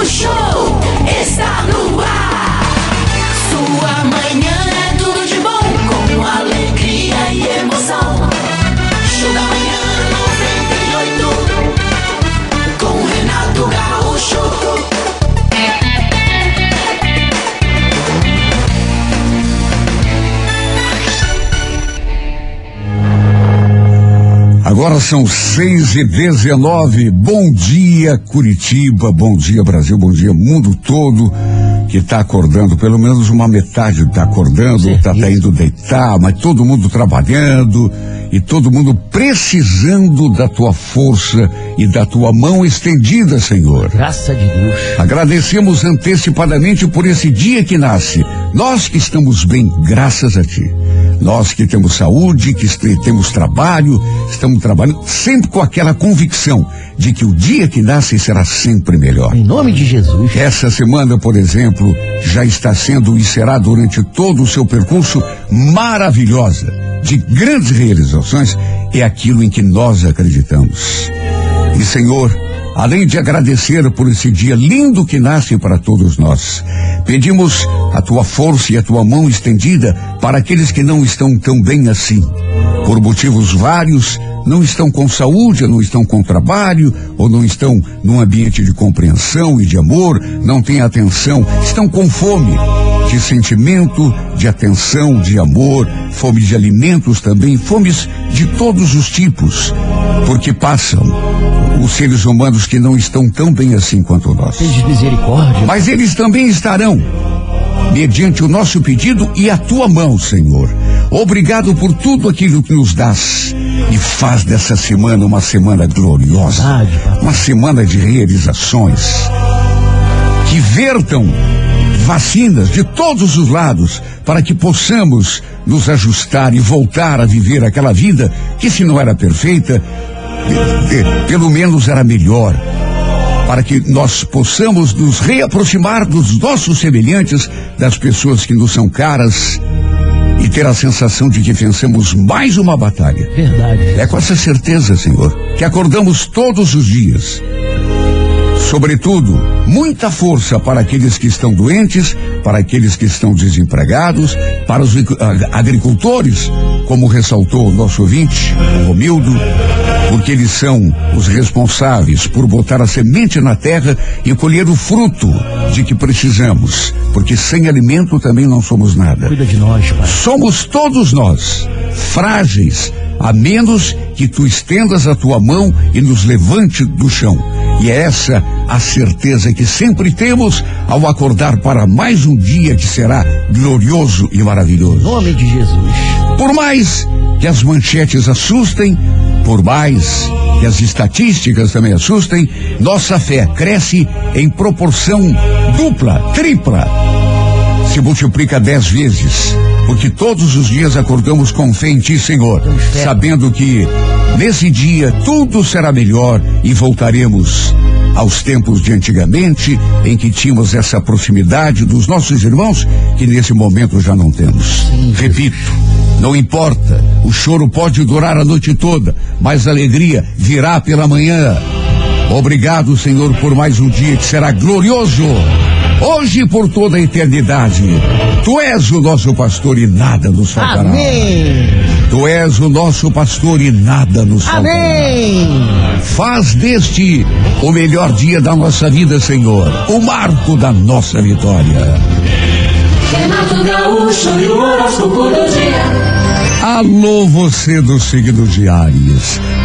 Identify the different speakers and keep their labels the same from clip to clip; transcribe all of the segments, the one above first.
Speaker 1: O show
Speaker 2: Agora são seis e dezenove. Bom dia, Curitiba. Bom dia, Brasil. Bom dia, mundo todo que está acordando. Pelo menos uma metade está acordando, está tá indo deitar, mas todo mundo trabalhando e todo mundo precisando da tua força e da tua mão estendida, Senhor.
Speaker 3: Graça de Deus.
Speaker 2: Agradecemos antecipadamente por esse dia que nasce. Nós que estamos bem, graças a Ti. Nós que temos saúde, que temos trabalho, estamos trabalhando sempre com aquela convicção de que o dia que nasce será sempre melhor.
Speaker 3: Em nome de Jesus.
Speaker 2: Essa semana, por exemplo, já está sendo e será durante todo o seu percurso maravilhosa, de grandes realizações, é aquilo em que nós acreditamos. E Senhor, além de agradecer por esse dia lindo que nasce para todos nós, pedimos a tua força e a tua mão estendida para aqueles que não estão tão bem assim. Por motivos vários, não estão com saúde, não estão com trabalho, ou não estão num ambiente de compreensão e de amor, não têm atenção, estão com fome de sentimento, de atenção, de amor, fome de alimentos também, fomes de todos os tipos, porque passam. Os seres humanos que não estão tão bem assim quanto nós. Mas eles também estarão, mediante o nosso pedido e a tua mão, Senhor. Obrigado por tudo aquilo que nos dás. E faz dessa semana uma semana gloriosa. Uma semana de realizações. Que vertam vacinas de todos os lados para que possamos nos ajustar e voltar a viver aquela vida que, se não era perfeita, pelo menos era melhor para que nós possamos nos reaproximar dos nossos semelhantes, das pessoas que nos são caras e ter a sensação de que vencemos mais uma batalha.
Speaker 3: Verdade.
Speaker 2: É com essa certeza, Senhor, que acordamos todos os dias. Sobretudo, muita força para aqueles que estão doentes, para aqueles que estão desempregados, para os agricultores, como ressaltou o nosso ouvinte, o Romildo, porque eles são os responsáveis por botar a semente na terra e colher o fruto de que precisamos, porque sem alimento também não somos nada.
Speaker 3: Cuida de nós, Pai.
Speaker 2: Somos todos nós frágeis, a menos que tu estendas a tua mão e nos levante do chão. E é essa a certeza que sempre temos ao acordar para mais um dia que será glorioso e
Speaker 3: Em
Speaker 2: maravilhoso.
Speaker 3: nome de Jesus.
Speaker 2: Por mais que as manchetes assustem, por mais que as estatísticas também assustem, nossa fé cresce em proporção dupla, tripla. Se multiplica dez vezes, porque todos os dias acordamos com fé em Ti, Senhor, sabendo que nesse dia tudo será melhor e voltaremos aos tempos de antigamente, em que tínhamos essa proximidade dos nossos irmãos, que nesse momento já não temos. Repito, não importa, o choro pode durar a noite toda, mas a alegria virá pela manhã. Obrigado, Senhor, por mais um dia que será glorioso. Hoje e por toda a eternidade. Tu és o nosso pastor e nada nos faltará.
Speaker 3: Amém.
Speaker 2: Tu és o nosso pastor e nada nos faltará.
Speaker 3: Amém.
Speaker 2: Faz deste o melhor dia da nossa vida, Senhor. O marco da nossa vitória.
Speaker 1: Renato Gaúcho e o horóscopo do dia.
Speaker 2: Alô, você do signo de.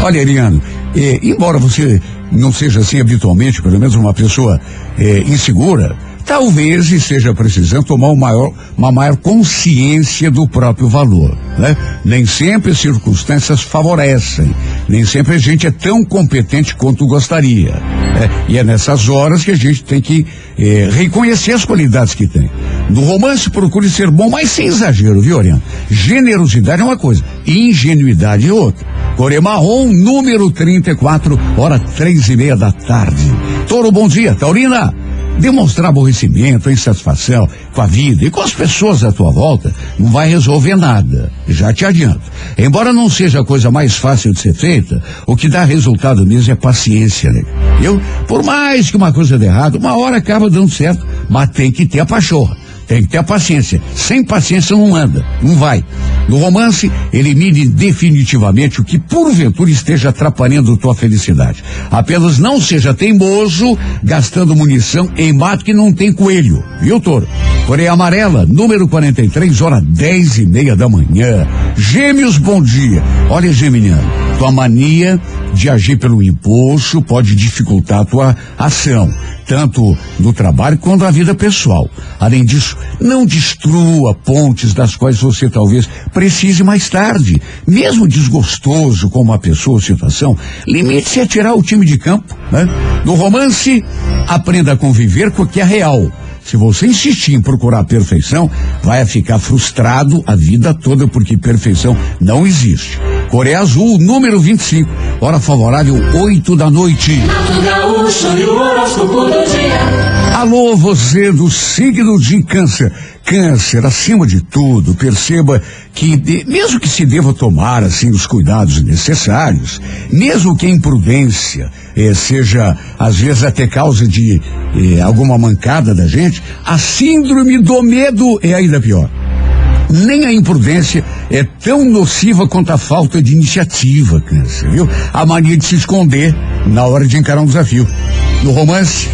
Speaker 2: Olha, Ariano, eh, embora você não seja assim habitualmente, pelo menos uma pessoa eh, insegura, talvez esteja precisando tomar um maior- uma maior consciência do próprio valor, né? Nem sempre as circunstâncias favorecem, nem sempre a gente é tão competente quanto gostaria. Né? E é nessas horas que a gente tem que eh, reconhecer as qualidades que tem. No romance, procure ser bom, mas sem exagero, viu, Oriana? Generosidade é uma coisa, ingenuidade é outra. Coré Marrom, número 34, hora três e meia da tarde. Toro, bom dia. Taurina, Demonstrar aborrecimento, insatisfação com a vida e com as pessoas à tua volta não vai resolver nada. Já te adianto. Embora não seja a coisa mais fácil de ser feita, o que dá resultado mesmo é paciência, né? Eu, por mais que uma coisa dê errado, uma hora acaba dando certo, mas tem que ter a pachorra. Tem que ter a paciência. Sem paciência não anda, não vai. No romance, elimine definitivamente o que porventura esteja atrapalhando tua felicidade. Apenas não seja teimoso gastando munição em mato que não tem coelho. Viu, Toro? Coreia Amarela, número 43, hora dez e meia da manhã. Gêmeos, bom dia. Olha, Geminiano, tua mania de agir pelo impulso pode dificultar a tua ação tanto no trabalho quanto na vida pessoal. Além disso, não destrua pontes das quais você talvez precise mais tarde. Mesmo desgostoso com uma pessoa ou situação, limite-se a tirar o time de campo. Né? No romance, aprenda a conviver com o que é real. Se você insistir em procurar perfeição, vai ficar frustrado a vida toda porque perfeição não existe. Coreia Azul, número 25. Hora favorável, 8 da noite. Alô, você do signo de câncer. Câncer, acima de tudo, perceba que, de, mesmo que se deva tomar, assim, os cuidados necessários, mesmo que a imprudência eh, seja, às vezes, até causa de eh, alguma mancada da gente, a síndrome do medo é ainda pior. Nem a imprudência é tão nociva quanto a falta de iniciativa, câncer, viu? A mania de se esconder na hora de encarar um desafio. No romance,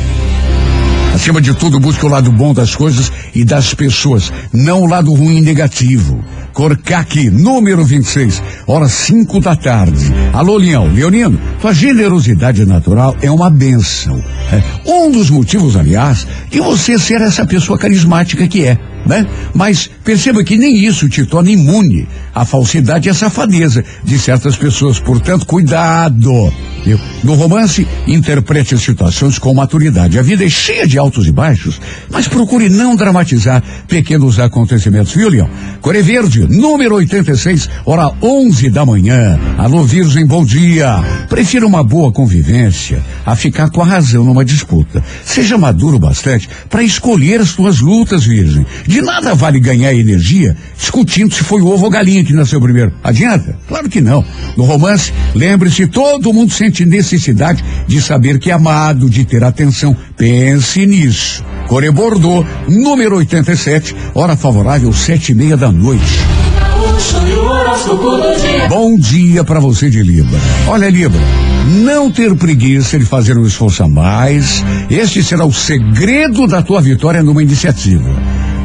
Speaker 2: Acima de tudo, busque o lado bom das coisas e das pessoas, não o lado ruim e negativo. Corcaque, número 26, hora 5 da tarde. Alô, Leão. Leonino, tua generosidade natural é uma benção. É um dos motivos, aliás, de você ser essa pessoa carismática que é, né? Mas perceba que nem isso te torna imune à falsidade e à safadeza de certas pessoas. Portanto, cuidado. Eu, no romance, interprete as situações com maturidade. A vida é cheia de altos e baixos, mas procure não dramatizar pequenos acontecimentos, viu, Leão? Core Verde, número 86, hora 11 da manhã. Alô, Virgem, bom dia. Prefira uma boa convivência a ficar com a razão numa disputa. Seja maduro bastante para escolher as suas lutas, Virgem. De nada vale ganhar energia discutindo se foi o ovo ou galinha que nasceu primeiro. Adianta? Claro que não. No romance, lembre-se, todo mundo sente necessidade de saber que é amado, de ter atenção. Pense nisso. Core Bordeaux, número 87, hora favorável, sete e meia da noite. Bom dia para você de Libra. Olha, Libra, não ter preguiça de fazer um esforço a mais, este será o segredo da tua vitória numa iniciativa.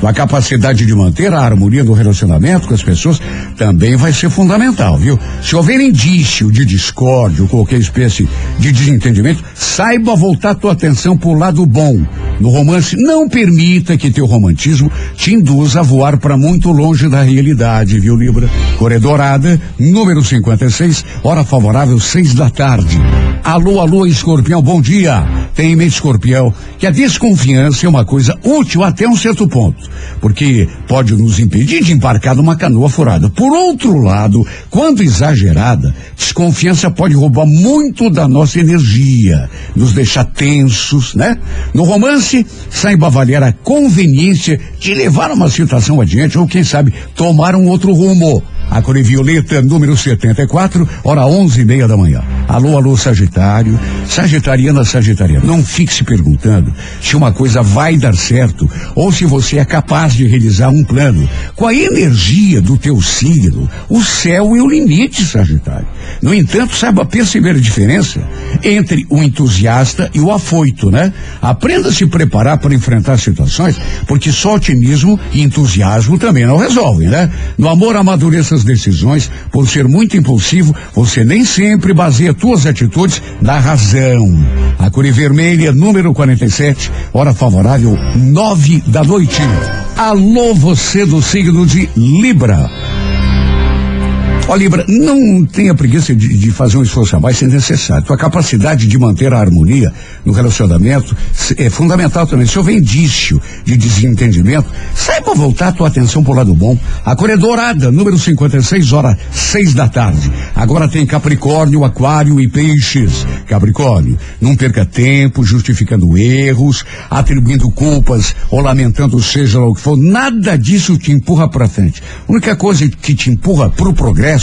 Speaker 2: Tua capacidade de manter a harmonia no relacionamento com as pessoas também vai ser fundamental, viu? Se houver indício de discórdia ou qualquer espécie de desentendimento, saiba voltar tua atenção para o lado bom. No romance, não permita que teu romantismo te induza a voar para muito longe da realidade, viu, Libra? Corredorada, número 56, hora favorável, seis da tarde. Alô, alô, escorpião, bom dia. Tem em mente, escorpião, que a desconfiança é uma coisa útil até um certo ponto, porque pode nos impedir de embarcar numa canoa furada. Por outro lado, quando exagerada, desconfiança pode roubar muito da nossa energia, nos deixar tensos, né? No romance, saiba avaliar a conveniência de levar uma situação adiante ou, quem sabe, tomar um outro rumo. A cor violeta, número 74, hora onze e meia da manhã. Alô, alô, Sagitário. Sagitariana, Sagitariana. Não fique se perguntando se uma coisa vai dar certo ou se você é capaz de realizar um plano. Com a energia do teu signo, o céu é o limite, Sagitário. No entanto, saiba perceber a diferença entre o entusiasta e o afoito, né? Aprenda a se preparar para enfrentar situações, porque só otimismo e entusiasmo também não resolvem, né? No amor, amadureça as decisões, por ser muito impulsivo, você nem sempre baseia tuas atitudes na razão. A cor é vermelha, número 47, hora favorável, nove da noite. Alô, você do signo de Libra. Ó, Libra, não tenha preguiça de, de, fazer um esforço a mais se necessário. Tua capacidade de manter a harmonia no relacionamento, é fundamental também. Se houver indício de desentendimento, saiba voltar a tua atenção pro lado bom. A cor é dourada, número 56, hora seis da tarde. Agora tem Capricórnio, Aquário e Peixes. Capricórnio, não perca tempo justificando erros, atribuindo culpas ou lamentando seja lá o que for. Nada disso te empurra para frente. A única coisa que te empurra pro progresso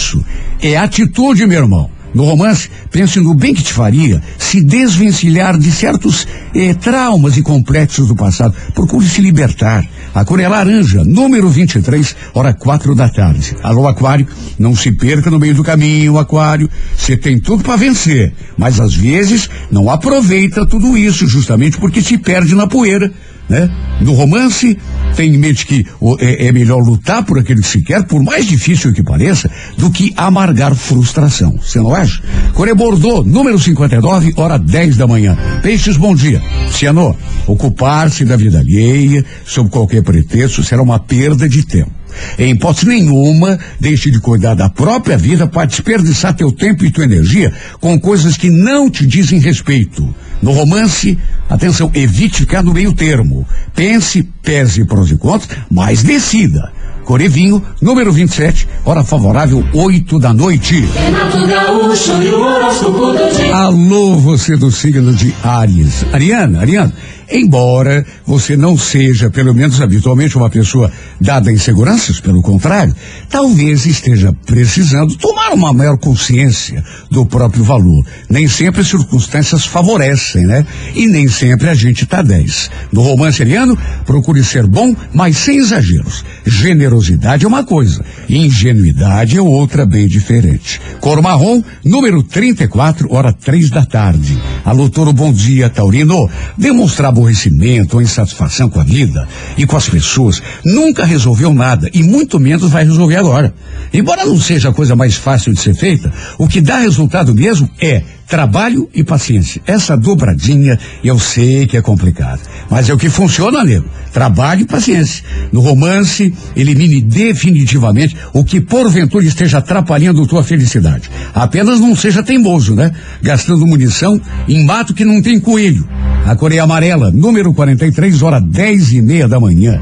Speaker 2: é atitude, meu irmão. No romance, pense no bem que te faria se desvencilhar de certos eh, traumas e complexos do passado. Procure se libertar. A cor é laranja, número 23, hora quatro da tarde. Alô, Aquário, não se perca no meio do caminho, Aquário. Você tem tudo para vencer, mas às vezes não aproveita tudo isso justamente porque se perde na poeira né? No romance, tem em mente que é, é, melhor lutar por aquele que se quer, por mais difícil que pareça, do que amargar frustração. Você não acha? Coré Bordeaux, número 59, hora 10 da manhã. Peixes, bom dia. Ciano, ocupar-se da vida alheia, sob qualquer pretexto, será uma perda de tempo. Em hipótese nenhuma, deixe de cuidar da própria vida para desperdiçar teu tempo e tua energia com coisas que não te dizem respeito. No romance, atenção, evite ficar no meio termo. Pense, pese prós e contras, mas decida. Corevinho, número 27, hora favorável, 8 da noite. Alô, você do signo de Aries. Ariana, Ariana, Embora você não seja, pelo menos habitualmente, uma pessoa dada a inseguranças, pelo contrário, talvez esteja precisando tomar uma maior consciência do próprio valor. Nem sempre as circunstâncias favorecem, né? E nem sempre a gente tá 10. No romance ariano, procure ser bom, mas sem exageros. Generosidade é uma coisa, ingenuidade é outra bem diferente. Cor marrom, número 34, hora três da tarde. Alô, Toro, bom dia, Taurino. Demonstrar aborrecimento ou insatisfação com a vida e com as pessoas, nunca resolveu nada e muito menos vai resolver agora. Embora não seja a coisa mais fácil de ser feita, o que dá resultado mesmo é trabalho e paciência. Essa dobradinha eu sei que é complicado, mas é o que funciona, nego. Trabalho e paciência. No romance, elimine definitivamente o que porventura esteja atrapalhando tua felicidade. Apenas não seja teimoso, né? Gastando munição em mato que não tem coelho. A Coreia Amarela, número 43, hora dez e meia da manhã.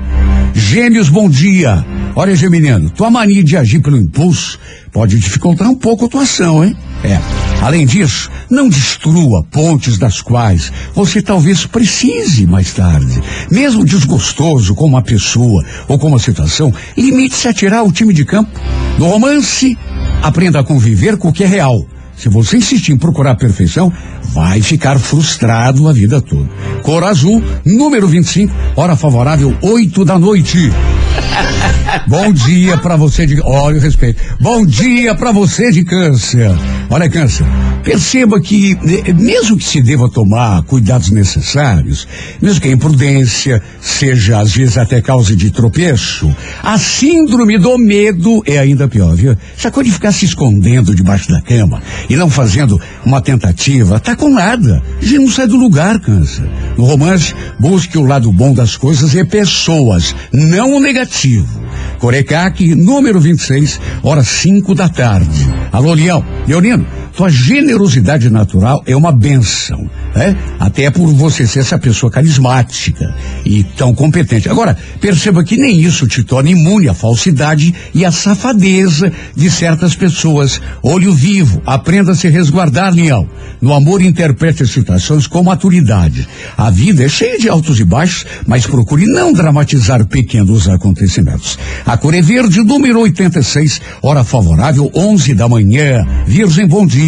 Speaker 2: Gêmeos, bom dia. Olha, Geminiano, tua mania de agir pelo impulso pode dificultar um pouco a tua ação, hein? É. Além disso, não destrua pontes das quais você talvez precise mais tarde. Mesmo desgostoso com uma pessoa ou com uma situação, limite-se a tirar o time de campo. No romance, aprenda a conviver com o que é real. Se você insistir em procurar a perfeição, vai ficar frustrado a vida toda. Cor azul, número 25, hora favorável, 8 da noite. Bom dia para você de. Olha o respeito. Bom dia para você de câncer. Olha, câncer. Perceba que, eh, mesmo que se deva tomar cuidados necessários, mesmo que a imprudência seja às vezes até causa de tropeço, a síndrome do medo é ainda pior, viu? Essa coisa de ficar se escondendo debaixo da cama e não fazendo uma tentativa, tá com nada. Gente não sai do lugar, câncer. No romance, busque o lado bom das coisas e pessoas, não o negativo. Corecaque, número 26, hora 5 da tarde. Alô, Leão. Leonino, tua generosidade natural é uma benção, né? Até por você ser essa pessoa carismática e tão competente. Agora, perceba que nem isso te torna imune à falsidade e à safadeza de certas pessoas. Olho vivo, aprenda a se resguardar, Leão. No amor, interprete as situações com maturidade. A vida é cheia de altos e baixos, mas procure não dramatizar pequenos acontecimentos. A cor é verde, número 86, hora favorável, 11 da manhã. Virgem, bom dia.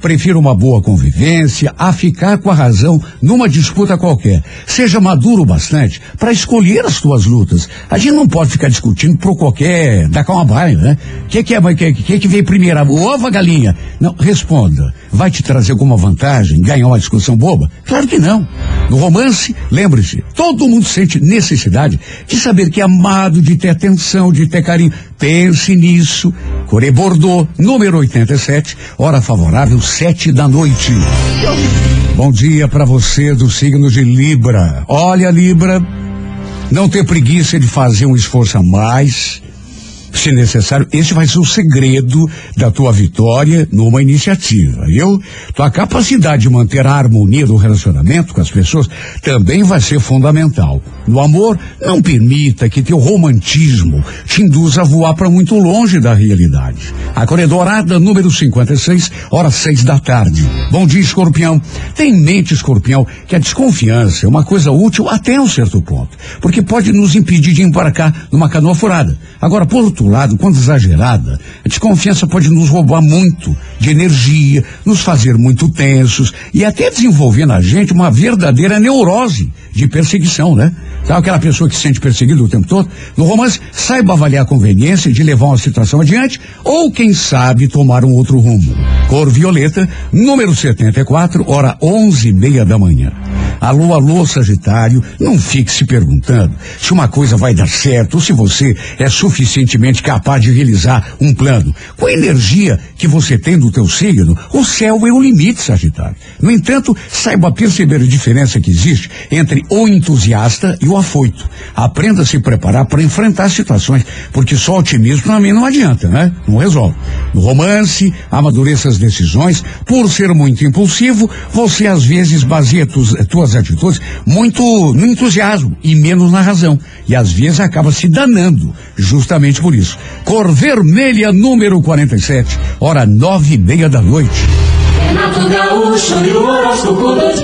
Speaker 2: Prefiro uma boa convivência a ficar com a razão numa disputa qualquer. Seja maduro bastante para escolher as tuas lutas. A gente não pode ficar discutindo por qualquer, dar uma baia, né? O que, que é, que, que, que veio primeiro, o ovo a galinha? Não, responda. Vai te trazer alguma vantagem, ganhar uma discussão boba? Claro que não. No romance, lembre-se, todo mundo sente necessidade de saber que é amado, de ter atenção, de ter carinho. Pense nisso. Coré Bordeaux, número 87, hora favorável, sete da noite. Bom dia para você do signo de Libra. Olha, Libra, não ter preguiça de fazer um esforço a mais Se necessário, esse vai ser o segredo da tua vitória numa iniciativa, viu? Tua capacidade de manter a harmonia do relacionamento com as pessoas também vai ser fundamental. No amor, não permita que teu romantismo te induza a voar para muito longe da realidade. A cor dourada, número 56, hora seis da tarde. Bom dia, escorpião. Tem em mente, escorpião, que a desconfiança é uma coisa útil até um certo ponto, porque pode nos impedir de embarcar numa canoa furada. Agora, por outro lado, quando exagerada, a desconfiança pode nos roubar muito de energia, nos fazer muito tensos e até desenvolver na gente uma verdadeira neurose de perseguição, né? Sabe aquela pessoa que se sente perseguida o tempo todo? No romance, saiba avaliar a conveniência de levar uma situação adiante ou, quem sabe, tomar um outro rumo. Cor violeta, número 74, hora onze e meia da manhã. Alô, alô, Sagitário, não fique se perguntando se uma coisa vai dar certo ou se você é suficientemente capaz de realizar um plano. Com a energia que você tem do teu signo, o céu é o limite, Sagitário. No entanto, saiba perceber a diferença que existe entre o entusiasta e o afoito. Aprenda a se preparar para enfrentar situações, porque só otimismo também não adianta, né? Não resolve. No romance, amadureça as decisões. Por ser muito impulsivo, você às vezes baseia tuas, tuas atitudes muito no entusiasmo e menos na razão. E às vezes acaba se danando, justamente por isso. Cor vermelha, número 47, hora nove e meia da noite.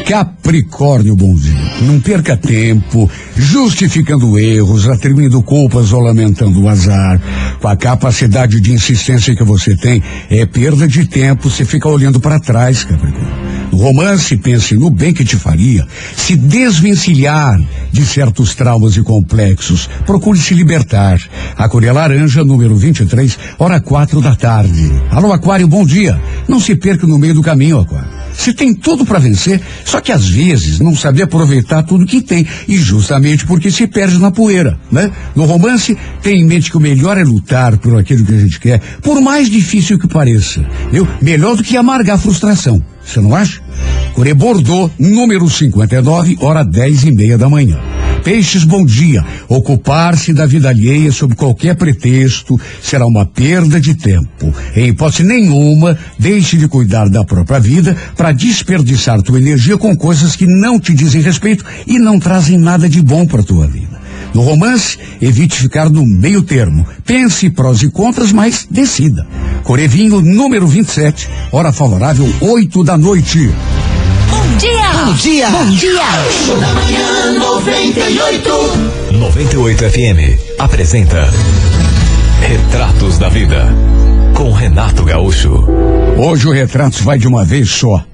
Speaker 2: Capricórnio, bom dia. Não perca tempo justificando erros, atribuindo culpas ou lamentando o azar. Com a capacidade de insistência que você tem, é perda de tempo, você fica olhando para trás, Capricórnio. No romance, pense no bem que te faria se desvencilhar de certos traumas e complexos. Procure se libertar. A cor é laranja, número 23, hora quatro da tarde. Alô, Aquário, bom dia. Não se perca no meio do caminho, Aquário. Você tem tudo para vencer, só que às vezes não sabe aproveitar tudo que tem, e justamente porque se perde na poeira, né? No romance, tem em mente que o melhor é lutar por aquilo que a gente quer, por mais difícil que pareça, viu? Melhor do que amargar a frustração, você não acha? Coré Bordeaux, número 59, hora dez e meia da manhã. Peixes, bom dia. Ocupar-se da vida alheia sob qualquer pretexto será uma perda de tempo. Em hipótese nenhuma, deixe de cuidar da própria vida para desperdiçar tua energia com coisas que não te dizem respeito e não trazem nada de bom para tua vida. No romance, evite ficar no meio termo. Pense prós e contras, mas decida. Corevinho, número 27, hora favorável, 8 da noite.
Speaker 4: Bom dia! Bom dia! Bom dia!
Speaker 1: da manhã 98.
Speaker 5: 98 FM apresenta Retratos da Vida com Renato Gaúcho.
Speaker 2: Hoje o Retratos vai de uma vez só.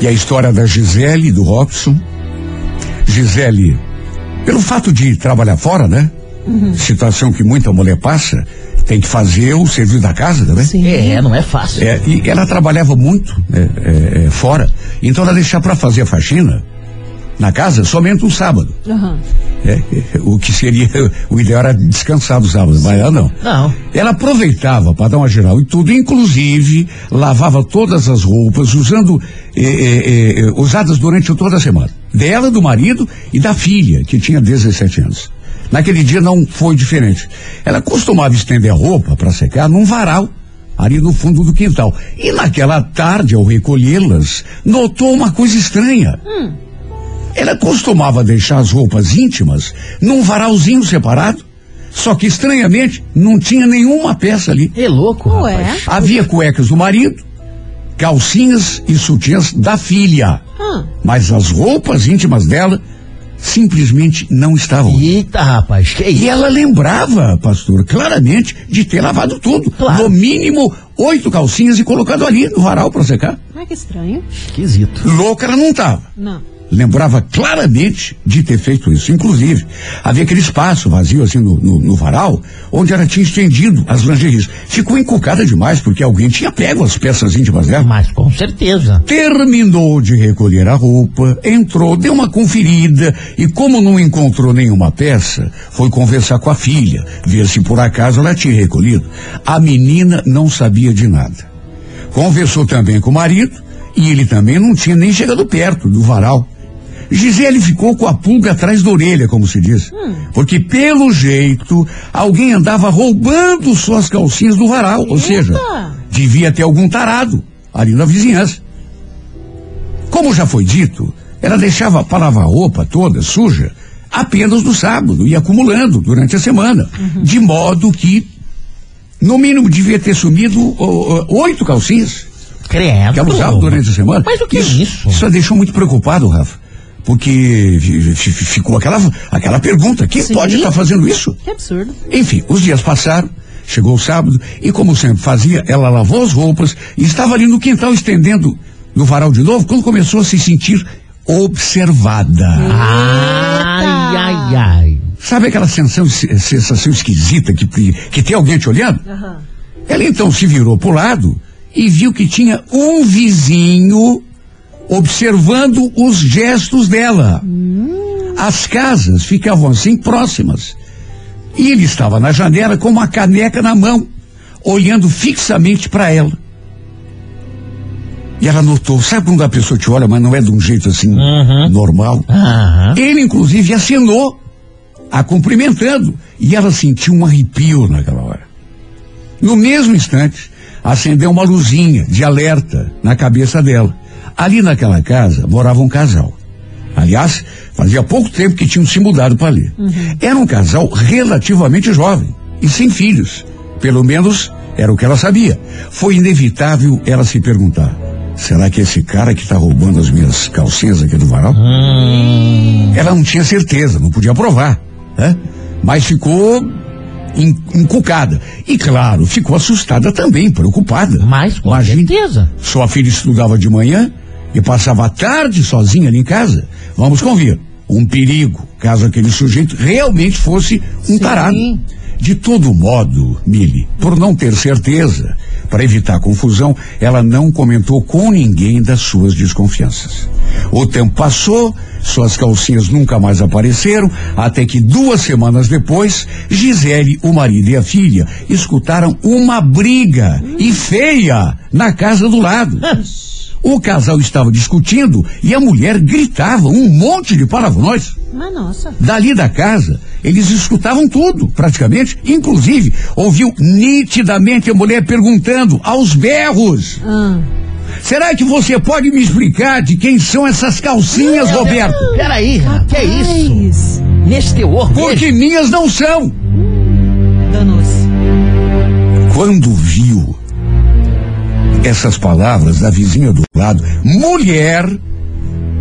Speaker 2: E a história da Gisele e do Robson. Gisele, pelo fato de trabalhar fora, né? Situação que muita mulher passa, tem que fazer o serviço da casa também.
Speaker 3: Sim. É, não é fácil.
Speaker 2: É, e ela trabalhava muito né, é, é, fora, então ela deixava para fazer a faxina na casa somente um sábado.
Speaker 4: Aham.
Speaker 2: É, o que seria o ideal era descansar do sábado, mas ela não.
Speaker 3: Não.
Speaker 2: Ela aproveitava para dar uma geral e tudo, inclusive lavava todas as roupas usando eh, eh, eh, usadas durante toda a semana. Dela, do marido e da filha, que tinha 17 anos. Naquele dia não foi diferente. Ela costumava estender a roupa para secar num varal, ali no fundo do quintal. E naquela tarde, ao recolhê-las, notou uma coisa estranha. Ela costumava deixar as roupas íntimas num varalzinho separado, só que estranhamente não tinha nenhuma peça ali.
Speaker 3: É louco,
Speaker 4: Ué?
Speaker 3: rapaz.
Speaker 2: Havia cuecas do marido, calcinhas e sutiãs da filha.
Speaker 4: Ah,
Speaker 2: Mas as roupas íntimas dela simplesmente não estavam.
Speaker 3: Eita, rapaz, que
Speaker 2: E
Speaker 3: isso?
Speaker 2: ela lembrava, pastor, claramente de ter lavado tudo.
Speaker 3: Claro.
Speaker 2: No mínimo, oito calcinhas e colocado ali no varal para secar.
Speaker 4: ai que estranho.
Speaker 3: Esquisito.
Speaker 2: Louca ela não estava.
Speaker 4: Não.
Speaker 2: Lembrava claramente de ter feito isso. Inclusive, havia aquele espaço vazio assim no, no- no varal, onde ela tinha estendido as lingeries. Ficou encucada demais, porque alguém tinha pego as peças íntimas dela.
Speaker 3: Mas com certeza.
Speaker 2: Terminou de recolher a roupa, entrou, deu uma conferida e, como não encontrou nenhuma peça, foi conversar com a filha, ver se por acaso ela tinha recolhido. A menina não sabia de nada. Conversou também com o marido e ele também não tinha nem chegado perto do varal. Gisele ficou com a pulga atrás da orelha, como se diz. Porque, pelo jeito, alguém andava roubando suas calcinhas do varal. Ou seja, devia ter algum tarado ali na vizinhança. Como já foi dito, ela deixava para lavar a roupa toda suja apenas no sábado e acumulando durante a semana. De modo que, no mínimo, devia ter sumido oito calcinhas
Speaker 3: Credo.
Speaker 2: que ela usava durante a semana.
Speaker 3: Mas o que é isso?
Speaker 2: Isso a deixou muito preocupado, Rafa. Porque fi- fi- ficou aquela, aquela pergunta: quem
Speaker 6: Sim.
Speaker 2: pode estar fazendo isso?
Speaker 6: Que absurdo.
Speaker 2: Enfim, os dias passaram, chegou o sábado, e como sempre fazia, ela lavou as roupas e estava ali no quintal estendendo no varal de novo, quando começou a se sentir observada.
Speaker 3: Ai, ai, ai.
Speaker 2: Sabe aquela sensação, sensação esquisita que, que tem alguém te olhando? Ela então se virou pro lado e viu que tinha um vizinho observando os gestos dela. As casas ficavam assim próximas. E ele estava na janela com uma caneca na mão, olhando fixamente para ela. E ela notou, sabe quando a pessoa te olha, mas não é de um jeito assim normal?
Speaker 3: Aham.
Speaker 2: Ele, inclusive, acenou, a cumprimentando, e ela sentiu um arrepio naquela hora. No mesmo instante, acendeu uma luzinha de alerta na cabeça dela. Ali naquela casa morava um casal. Aliás, fazia pouco tempo que tinham se mudado para ali. Era um casal relativamente jovem e sem filhos. Pelo menos era o que ela sabia. Foi inevitável ela se perguntar: será que esse cara que está roubando as minhas calcinhas aqui do varal? Ela não tinha certeza, não podia provar, né? Mas ficou en- encucada. E claro, ficou assustada também, preocupada.
Speaker 3: Mas, com
Speaker 2: Imagine,
Speaker 3: certeza.
Speaker 2: sua filha estudava de manhã e passava a tarde sozinha ali em casa. Vamos convir. Um perigo, caso aquele sujeito realmente fosse um tarado. De todo modo, Mili, por não ter certeza, para evitar confusão, ela não comentou com ninguém das suas desconfianças. O tempo passou, suas calcinhas nunca mais apareceram, até que duas semanas depois, Gisele, o marido e a filha escutaram uma briga e feia na casa do lado. O casal estava discutindo e a mulher gritava um monte de palavrões.
Speaker 6: Mas nossa.
Speaker 2: Dali da casa, eles escutavam tudo, praticamente. Inclusive, ouviu nitidamente a mulher perguntando aos berros:
Speaker 6: Ah.
Speaker 2: Será que você pode me explicar de quem são essas calcinhas, Roberto?
Speaker 3: Peraí, que é isso?
Speaker 6: Rapaz,
Speaker 3: Nesse teor
Speaker 2: Porque minhas não são.
Speaker 6: Danou-se.
Speaker 2: Quando viu essas palavras da vizinha do lado, mulher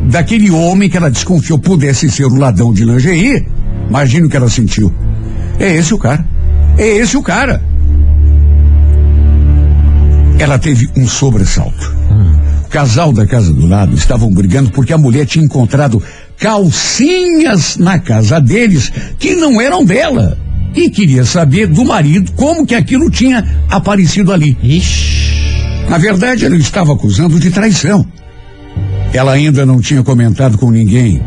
Speaker 2: daquele homem que ela desconfiou pudesse ser o ladrão de lingerie, imagina o que ela sentiu. É esse o cara. É esse o cara. Ela teve um sobressalto. O casal da casa do lado estavam brigando porque a mulher tinha encontrado calcinhas na casa deles que não eram dela. E queria saber do marido como que aquilo tinha aparecido ali.
Speaker 3: Ixi.
Speaker 2: Na verdade, ela estava acusando de traição. Ela ainda não tinha comentado com ninguém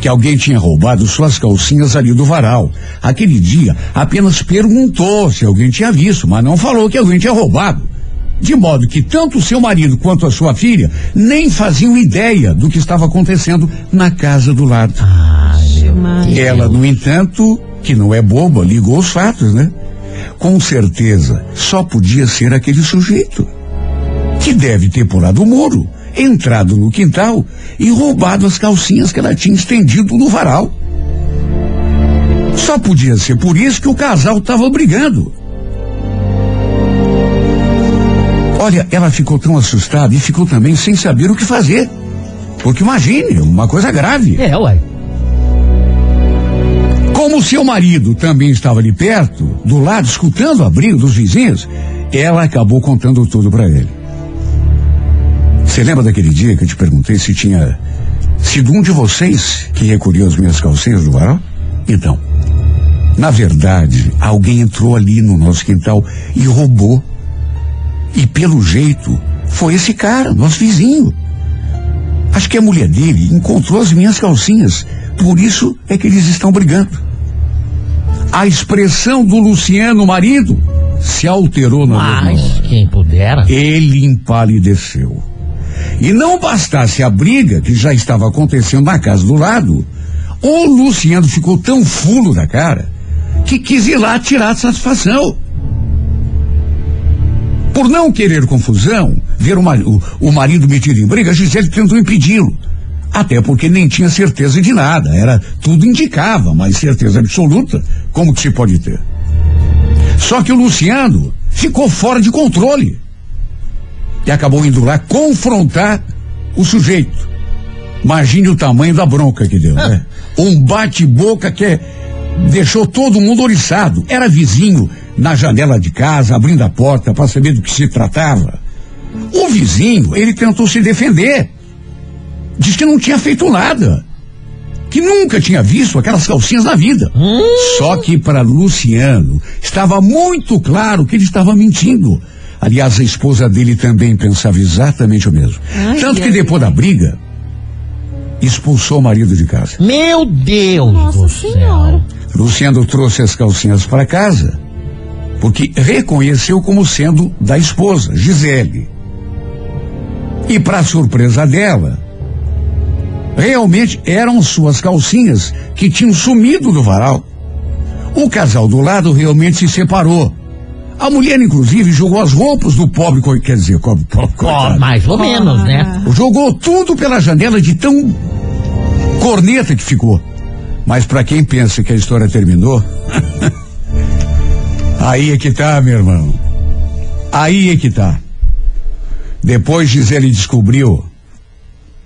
Speaker 2: que alguém tinha roubado suas calcinhas ali do varal. Aquele dia, apenas perguntou se alguém tinha visto, mas não falou que alguém tinha roubado. De modo que tanto seu marido quanto a sua filha nem faziam ideia do que estava acontecendo na casa do lado.
Speaker 3: Ai,
Speaker 2: Ela, no entanto, que não é boba, ligou os fatos, né? Com certeza, só podia ser aquele sujeito. Que deve ter pulado o muro, entrado no quintal e roubado as calcinhas que ela tinha estendido no varal. Só podia ser por isso que o casal estava brigando. Olha, ela ficou tão assustada e ficou também sem saber o que fazer. Porque imagine, uma coisa grave.
Speaker 3: É, uai.
Speaker 2: Como seu marido também estava ali perto, do lado, escutando a briga dos vizinhos, ela acabou contando tudo para ele. Você lembra daquele dia que eu te perguntei se tinha sido um de vocês que recolheu as minhas calcinhas do varal? Então, na verdade, alguém entrou ali no nosso quintal e roubou. E pelo jeito, foi esse cara, nosso vizinho. Acho que a mulher dele encontrou as minhas calcinhas. Por isso é que eles estão brigando. A expressão do Luciano, marido, se alterou na
Speaker 3: Mas quem pudera.
Speaker 2: Ele empalideceu. E não bastasse a briga que já estava acontecendo na casa do lado, o Luciano ficou tão fulo da cara que quis ir lá tirar satisfação. Por não querer confusão, ver o, o- o marido metido em briga, Gisele tentou impedi-lo. Até porque nem tinha certeza de nada, era tudo indicava, mas certeza absoluta, como que se pode ter? Só que o Luciano ficou fora de controle e acabou indo lá confrontar o sujeito. Imagine o tamanho da bronca que deu, né? Um bate-boca que deixou todo mundo oriçado. Era vizinho na janela de casa, abrindo a porta para saber do que se tratava. O vizinho, ele tentou se defender. Diz que não tinha feito nada. Que nunca tinha visto aquelas calcinhas na vida. Só que para Luciano estava muito claro que ele estava mentindo. Aliás, a esposa dele também pensava exatamente o mesmo.
Speaker 6: Ai,
Speaker 2: Tanto que
Speaker 6: ai,
Speaker 2: depois da briga, expulsou o marido de casa.
Speaker 3: Meu Deus
Speaker 6: Nossa
Speaker 3: do
Speaker 6: Senhora.
Speaker 3: céu.
Speaker 2: Luciano trouxe as calcinhas para casa porque reconheceu como sendo da esposa, Gisele. E para surpresa dela, realmente eram suas calcinhas que tinham sumido do varal. O casal do lado realmente se separou. A mulher, inclusive, jogou as roupas do pobre, coi- quer dizer, pobre, pobre
Speaker 3: Ó,
Speaker 2: coitado.
Speaker 3: mais ou menos, né?
Speaker 2: Jogou tudo pela janela de tão corneta que ficou. Mas para quem pensa que a história terminou, aí é que tá, meu irmão. Aí é que tá. Depois Gisele descobriu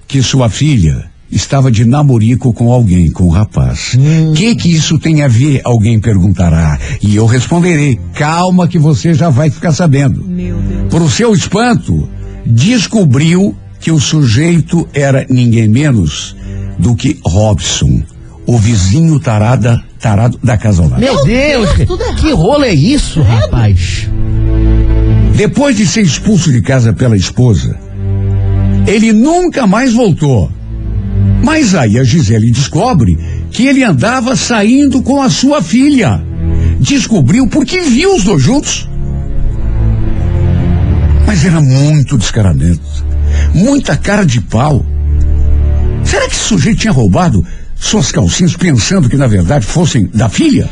Speaker 2: que sua filha estava de namorico com alguém, com um rapaz. O que que isso tem a ver? Alguém perguntará. E eu responderei: calma que você já vai ficar sabendo.
Speaker 6: Meu Deus.
Speaker 2: Por seu espanto, descobriu que o sujeito era ninguém menos do que Robson, o vizinho tarada, tarado da casa ao lado.
Speaker 3: Meu Deus, que rolo é isso, rapaz?
Speaker 2: Depois de ser expulso de casa pela esposa, ele nunca mais voltou. Mas aí a Gisele descobre que ele andava saindo com a sua filha. Descobriu porque viu os dois juntos. Mas era muito descaramento. Muita cara de pau. Será que esse sujeito tinha roubado suas calcinhas pensando que na verdade fossem da filha?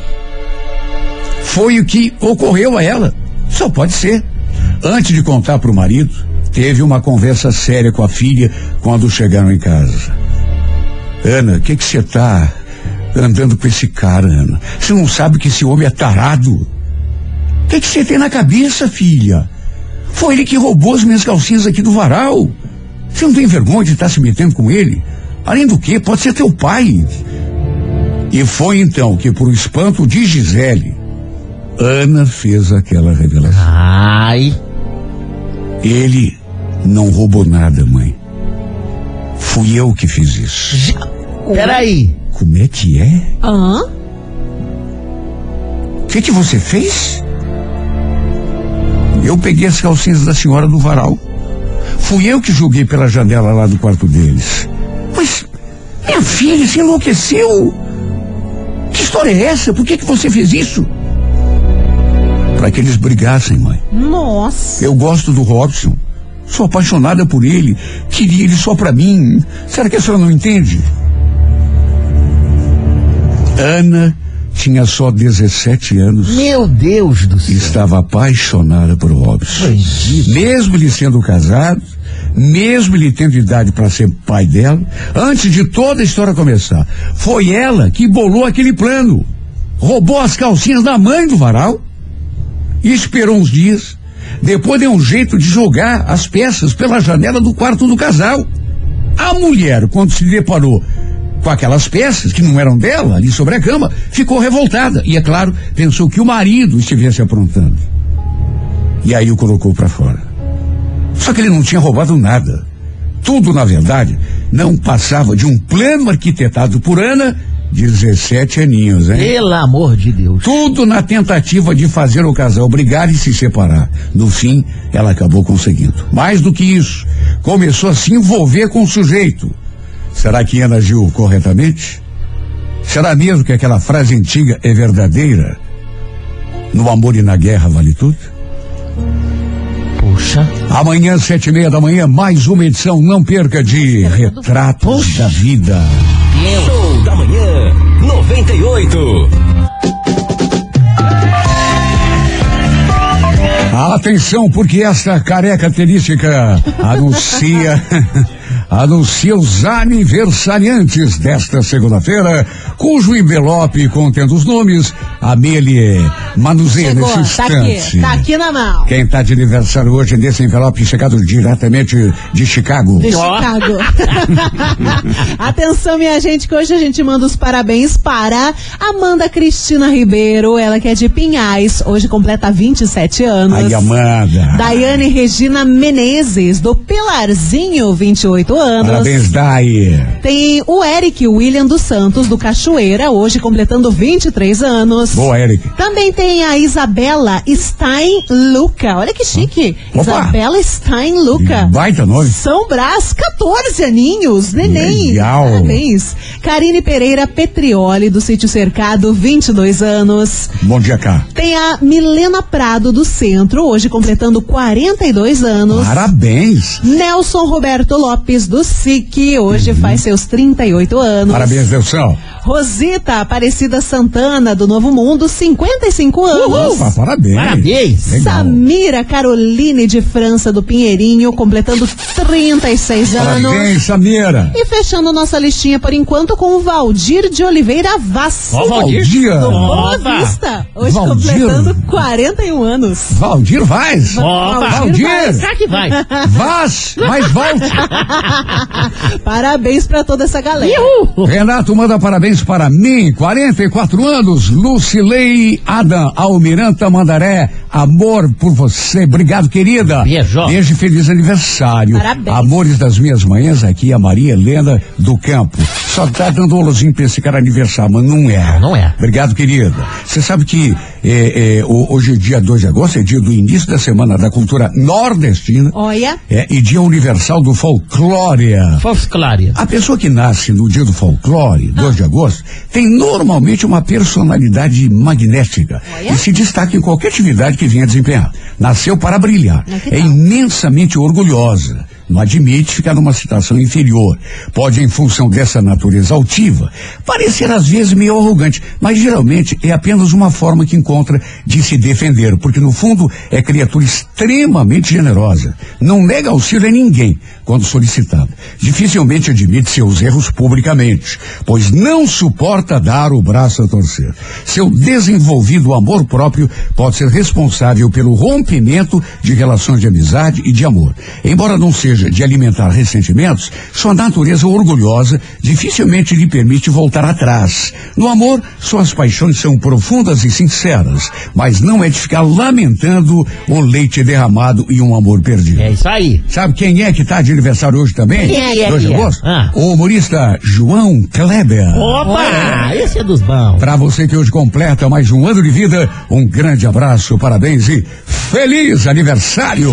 Speaker 2: Foi o que ocorreu a ela. Só pode ser. Antes de contar para o marido, teve uma conversa séria com a filha quando chegaram em casa. Ana, o que que você tá andando com esse cara, Ana? Você não sabe que esse homem é tarado? O que que você tem na cabeça, filha? Foi ele que roubou as minhas calcinhas aqui do varal. Você não tem vergonha de estar se metendo com ele? Além do que, pode ser teu pai. E foi então que, por espanto de Gisele, Ana fez aquela revelação.
Speaker 3: Ai,
Speaker 2: Ele não roubou nada, mãe. Fui eu que fiz isso.
Speaker 3: peraí.
Speaker 2: Como é que é?
Speaker 6: Hã?
Speaker 2: O que que você fez? Eu peguei as calcinhas da senhora do varal. Fui eu que joguei pela janela lá do quarto deles. Mas, minha filha, você enlouqueceu? Que história é essa? Por que que você fez isso? Para que eles brigassem, mãe.
Speaker 6: Nossa.
Speaker 2: Eu gosto do Robson. Sou apaixonada por ele. Queria ele só pra mim. Será que a senhora não entende? Ana tinha só 17 anos
Speaker 3: Meu Deus do céu.
Speaker 2: estava apaixonada por Robson.
Speaker 3: Bandido.
Speaker 2: Mesmo ele sendo casado, mesmo ele tendo idade para ser pai dela, antes de toda a história começar, foi ela que bolou aquele plano. Roubou as calcinhas da mãe do varal e esperou uns dias. Depois deu um jeito de jogar as peças pela janela do quarto do casal. A mulher, quando se deparou com aquelas peças que não eram dela ali sobre a cama, ficou revoltada e, é claro, pensou que o marido estivesse aprontando. E aí o colocou para fora. Só que ele não tinha roubado nada. Tudo, na verdade, não passava de um plano arquitetado por Ana, 17 aninhos, hein?
Speaker 3: Pelo amor de Deus.
Speaker 2: Tudo na tentativa de fazer o casal brigar e se separar. No fim, ela acabou conseguindo. Mais do que isso, começou a se envolver com o sujeito. Será que Ana agiu corretamente? Será mesmo que aquela frase antiga é verdadeira? No amor e na guerra vale tudo?
Speaker 3: Puxa.
Speaker 2: Amanhã, sete e meia da manhã, mais uma edição, não perca de Retratos da Vida.
Speaker 5: Show da manhã 98.
Speaker 2: Atenção, porque esta característica anuncia. anuncia os aniversariantes desta segunda-feira, cujo envelope contendo os nomes, Amelie manuseia
Speaker 6: Chegou,
Speaker 2: nesse
Speaker 6: tá
Speaker 2: instante.
Speaker 6: aqui, tá aqui na mão.
Speaker 2: Quem está de aniversário hoje nesse envelope chegado diretamente de Chicago.
Speaker 6: De Chicago. Atenção, minha gente, que hoje a gente manda os parabéns para Amanda Cristina Ribeiro, ela que é de Pinhais, hoje completa 27 anos.
Speaker 2: Aí, Amanda.
Speaker 6: Daiane Regina Menezes, do Pilarzinho, 28 anos.
Speaker 2: Parabéns, Dai.
Speaker 6: Tem o Eric William dos Santos, do Cachoeira, hoje completando 23 anos.
Speaker 2: Boa, Eric.
Speaker 6: Também tem a Isabela Stein Luca. Olha que chique.
Speaker 2: Opa.
Speaker 6: Isabela Stein Luca.
Speaker 2: Baita nome.
Speaker 6: São Brás, 14 aninhos, neném.
Speaker 2: Legal.
Speaker 6: Parabéns. Karine Pereira Petrioli, do Sítio Cercado, 22 anos.
Speaker 2: Bom dia, cá.
Speaker 6: Tem a Milena Prado, do Centro, hoje completando 42 anos.
Speaker 2: Parabéns.
Speaker 6: Nelson Roberto Lopes, do SIC, hoje faz seus 38 anos.
Speaker 2: Uhum. Parabéns, Nelson.
Speaker 6: Rosita Aparecida Santana, do Novo Mundo, 55 anos.
Speaker 2: Opa, parabéns.
Speaker 3: Parabéns.
Speaker 2: Legal.
Speaker 6: Samira Caroline de França, do Pinheirinho, completando 36 anos.
Speaker 2: Parabéns, Samira.
Speaker 6: E fechando nossa listinha por enquanto com o Valdir de Oliveira Vaz.
Speaker 3: Ó, Valdir.
Speaker 6: Do Boa. Vista, hoje
Speaker 2: Valdir.
Speaker 6: completando 41 anos.
Speaker 2: Valdir Vaz.
Speaker 3: Opa.
Speaker 2: Valdir.
Speaker 3: Será que vai?
Speaker 2: Vaz, mas volte.
Speaker 6: Parabéns pra toda essa galera.
Speaker 2: Renato manda parabéns para mim, 44 anos, Lucilei Adam Almiranta Mandaré, amor por você, obrigado querida.
Speaker 3: Beijo.
Speaker 2: Beijo e feliz aniversário.
Speaker 6: Parabéns.
Speaker 2: Amores das minhas manhãs, aqui a Maria Helena do Campo. Só tá dando olozinho pra esse cara aniversário, mas não é.
Speaker 3: Não, não é.
Speaker 2: Obrigado, querida. Você sabe que é, é, hoje é dia 2 de agosto, é dia do início da Semana da Cultura Nordestina.
Speaker 6: Olha,
Speaker 2: É, e dia universal do folclore.
Speaker 3: Folclore.
Speaker 2: A pessoa que nasce no dia do folclore, 2 de agosto, tem normalmente uma personalidade magnética
Speaker 6: Olha.
Speaker 2: e se destaca em qualquer atividade que venha desempenhar. Nasceu para brilhar. É imensamente orgulhosa. Não admite ficar numa situação inferior. Pode, em função dessa natureza altiva, parecer às vezes meio arrogante, mas geralmente é apenas uma forma que encontra de se defender, porque no fundo é criatura extremamente generosa. Não nega auxílio a ninguém quando solicitado. Dificilmente admite seus erros publicamente, pois não suporta dar o braço a torcer. Seu desenvolvido amor próprio pode ser responsável pelo rompimento de relações de amizade e de amor. Embora não seja de alimentar ressentimentos, sua natureza orgulhosa dificilmente lhe permite voltar atrás. No amor, suas paixões são profundas e sinceras, mas não é de ficar lamentando o leite derramado e um amor perdido.
Speaker 3: É isso aí.
Speaker 2: Sabe quem é que está de aniversário hoje também?
Speaker 3: Quem é,
Speaker 2: 2 de
Speaker 3: quem é?
Speaker 2: agosto?
Speaker 3: Ah.
Speaker 2: O humorista João Kleber.
Speaker 3: Opa! Esse é dos bons.
Speaker 2: Para você que hoje completa mais um ano de vida, um grande abraço, parabéns e feliz aniversário!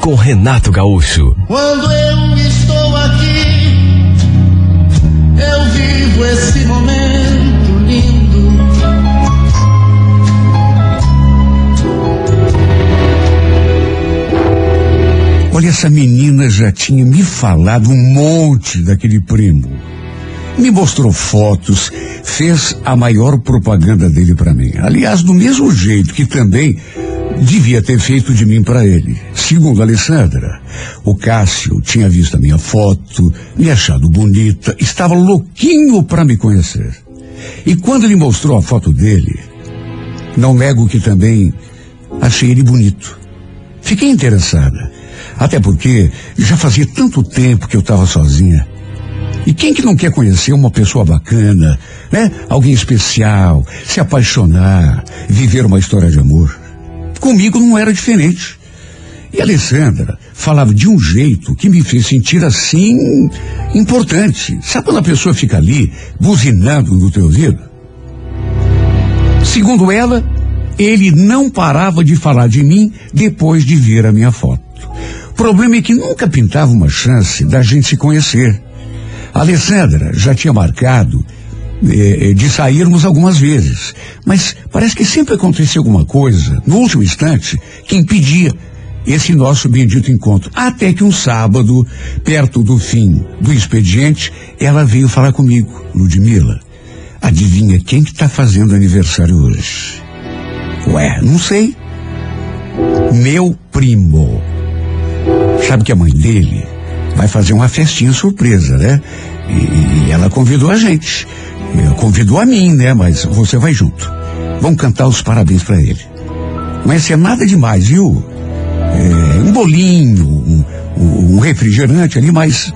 Speaker 5: com Renato Gaúcho.
Speaker 7: Quando eu estou aqui, eu vivo esse momento lindo.
Speaker 2: Olha, essa menina já tinha me falado um monte daquele primo. Me mostrou fotos, fez a maior propaganda dele para mim. Aliás, do mesmo jeito que também devia ter feito de mim para ele. Segundo Alessandra, o Cássio tinha visto a minha foto, me achado bonita, estava louquinho para me conhecer. E quando ele mostrou a foto dele, não nego que também achei ele bonito. Fiquei interessada. Até porque já fazia tanto tempo que eu estava sozinha. E quem que não quer conhecer uma pessoa bacana, né? Alguém especial, se apaixonar, viver uma história de amor? Comigo não era diferente. E Alessandra falava de um jeito que me fez sentir assim importante. Sabe quando a pessoa fica ali buzinando no teu ouvido? Segundo ela, ele não parava de falar de mim depois de ver a minha foto. O problema é que nunca pintava uma chance da gente se conhecer. A Alessandra já tinha marcado eh, de sairmos algumas vezes, mas parece que sempre acontecia alguma coisa, no último instante, que impedia esse nosso bendito encontro. Até que um sábado, perto do fim do expediente, ela veio falar comigo, Ludmila. Adivinha quem que tá fazendo aniversário hoje? Ué, não sei. Meu primo. Sabe que a mãe dele vai fazer uma festinha surpresa, né? E, e ela convidou a gente. Convidou a mim, né? Mas você vai junto. Vamos cantar os parabéns pra ele. Não ser nada demais, viu? É, um bolinho, um- um refrigerante ali, mas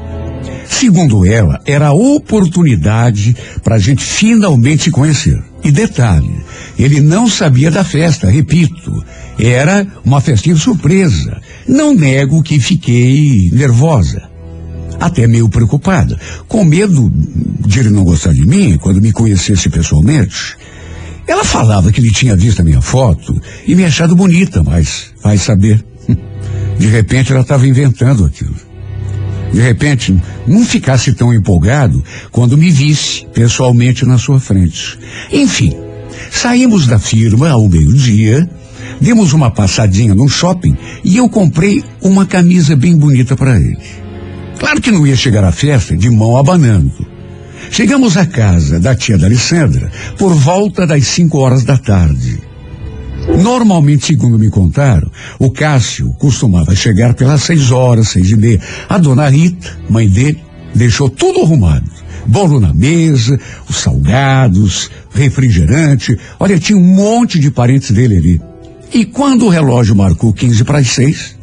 Speaker 2: segundo ela, era a oportunidade para a gente finalmente se conhecer. E detalhe, ele não sabia da festa, repito, era uma festinha surpresa. Não nego que fiquei nervosa, até meio preocupada, com medo de ele não gostar de mim quando me conhecesse pessoalmente. Ela falava que ele tinha visto a minha foto e me achado bonita, mas vai saber. De repente ela estava inventando aquilo. De repente, não ficasse tão empolgado quando me visse pessoalmente na sua frente. Enfim, saímos da firma ao meio-dia, demos uma passadinha no shopping e eu comprei uma camisa bem bonita para ele. Claro que não ia chegar à festa de mão abanando. Chegamos à casa da tia da Alessandra por volta das 5 horas da tarde. Normalmente, segundo me contaram, o Cássio costumava chegar pelas seis horas, seis e meia. A dona Rita, mãe dele, deixou tudo arrumado. Bolo na mesa, os salgados, refrigerante. Olha, tinha um monte de parentes dele ali. E quando o relógio marcou 15 para as seis,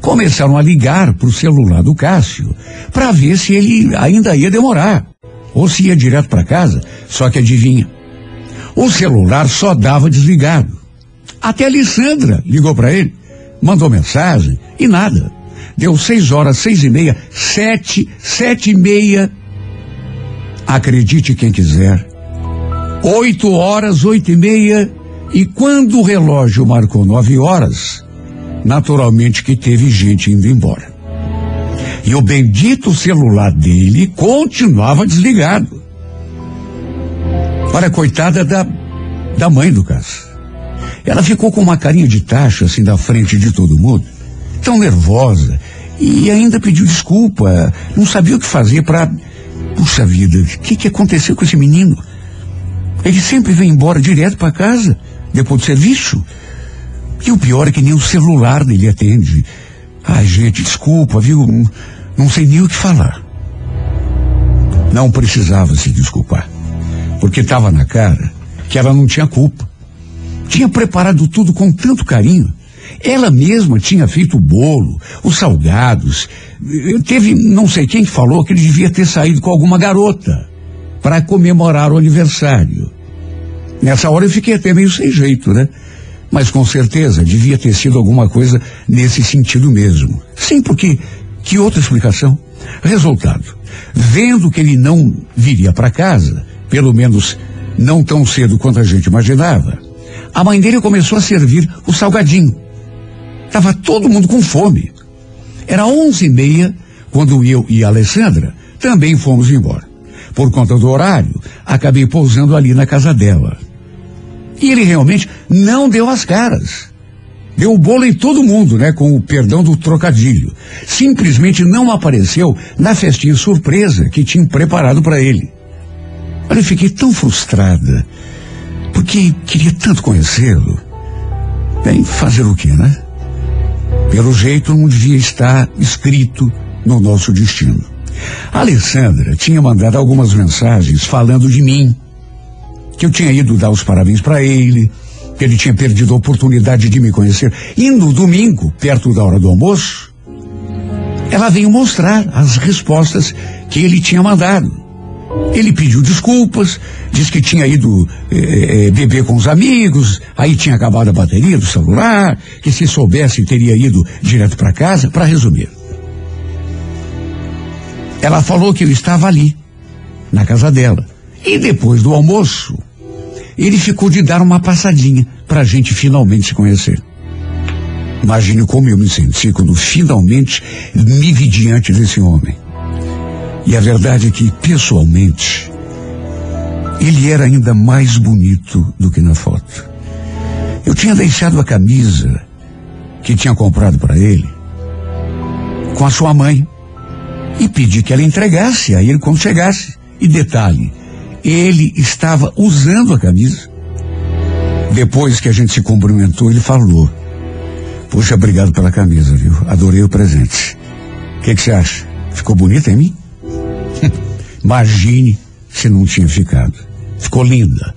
Speaker 2: começaram a ligar para o celular do Cássio para ver se ele ainda ia demorar ou se ia direto para casa. Só que adivinha, o celular só dava desligado. Até a Alessandra ligou para ele, mandou mensagem e nada. Deu seis horas, seis e meia, sete, sete e meia. Acredite quem quiser. Oito horas, oito e meia. E quando o relógio marcou nove horas, naturalmente que teve gente indo embora. E o bendito celular dele continuava desligado. Olha, coitada da, da mãe do Cássio. Ela ficou com uma carinha de taxa assim da frente de todo mundo, tão nervosa, e ainda pediu desculpa, não sabia o que fazer para. Puxa vida, o que, que aconteceu com esse menino? Ele sempre vem embora direto para casa, depois do serviço. E o pior é que nem o celular dele atende. Ai, gente, desculpa, viu? Não, sei nem o que falar. Não precisava se desculpar, porque estava na cara que ela não tinha culpa tinha preparado tudo com tanto carinho. Ela mesma tinha feito o bolo, os salgados. Teve não sei quem que falou que ele devia ter saído com alguma garota para comemorar o aniversário. Nessa hora eu fiquei até meio sem jeito, né? Mas com certeza devia ter sido alguma coisa nesse sentido mesmo. Sim, porque que outra explicação? Resultado, vendo que ele não viria para casa, pelo menos não tão cedo quanto a gente imaginava, a mãe dele começou a servir o salgadinho. Tava todo mundo com fome. Era onze e meia quando eu e a Alessandra também fomos embora. Por conta do horário, acabei pousando ali na casa dela. E ele realmente não deu as caras. Deu o bolo em todo mundo, né? Com o perdão do trocadilho. Simplesmente não apareceu na festinha surpresa que tinha preparado para ele. Olha, eu fiquei tão frustrada porque queria tanto conhecê-lo. Bem, fazer o quê, né? Pelo jeito não devia estar escrito no nosso destino. A Alessandra tinha mandado algumas mensagens falando de mim, que eu tinha ido dar os parabéns para ele, que ele tinha perdido a oportunidade de me conhecer. E no domingo, perto da hora do almoço, ela veio mostrar as respostas que ele tinha mandado. Ele pediu desculpas, disse que tinha ido eh, eh, beber com os amigos, aí tinha acabado a bateria do celular, que se soubesse teria ido direto para casa, para resumir. Ela falou que eu estava ali, na casa dela. E depois do almoço, ele ficou de dar uma passadinha para a gente finalmente se conhecer. Imagine como eu me senti quando finalmente me vi diante desse homem. E a verdade é que, pessoalmente, ele era ainda mais bonito do que na foto. Eu tinha deixado a camisa que tinha comprado para ele com a sua mãe e pedi que ela entregasse a ele quando chegasse. E detalhe, ele estava usando a camisa. Depois que a gente se cumprimentou, ele falou: Puxa, obrigado pela camisa, viu? Adorei o presente. O que você acha? Ficou bonita em mim? Imagine se não tinha ficado. Ficou linda.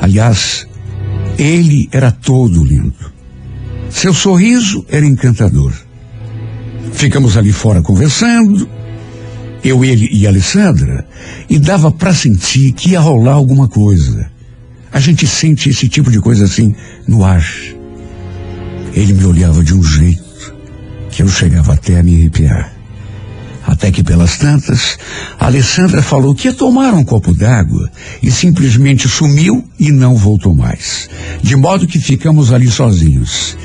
Speaker 2: Aliás, ele era todo lindo. Seu sorriso era encantador. Ficamos ali fora conversando, eu, ele e Alessandra, e dava para sentir que ia rolar alguma coisa. A gente sente esse tipo de coisa assim no ar. Ele me olhava de um jeito que eu chegava até a me arrepiar. Até que pelas tantas, Alessandra falou que ia tomar um copo d'água e simplesmente sumiu e não voltou mais. De modo que ficamos ali sozinhos.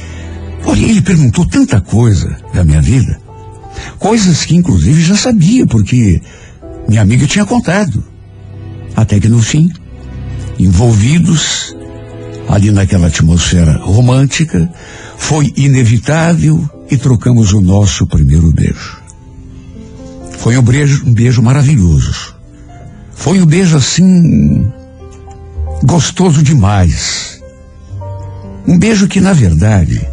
Speaker 2: Olha, ele perguntou tanta coisa da minha vida. Coisas que inclusive já sabia, porque minha amiga tinha contado. Até que no fim, envolvidos ali naquela atmosfera romântica, foi inevitável e trocamos o nosso primeiro beijo. Foi um beijo, um beijo maravilhoso. Foi um beijo assim gostoso demais. Um beijo que na verdade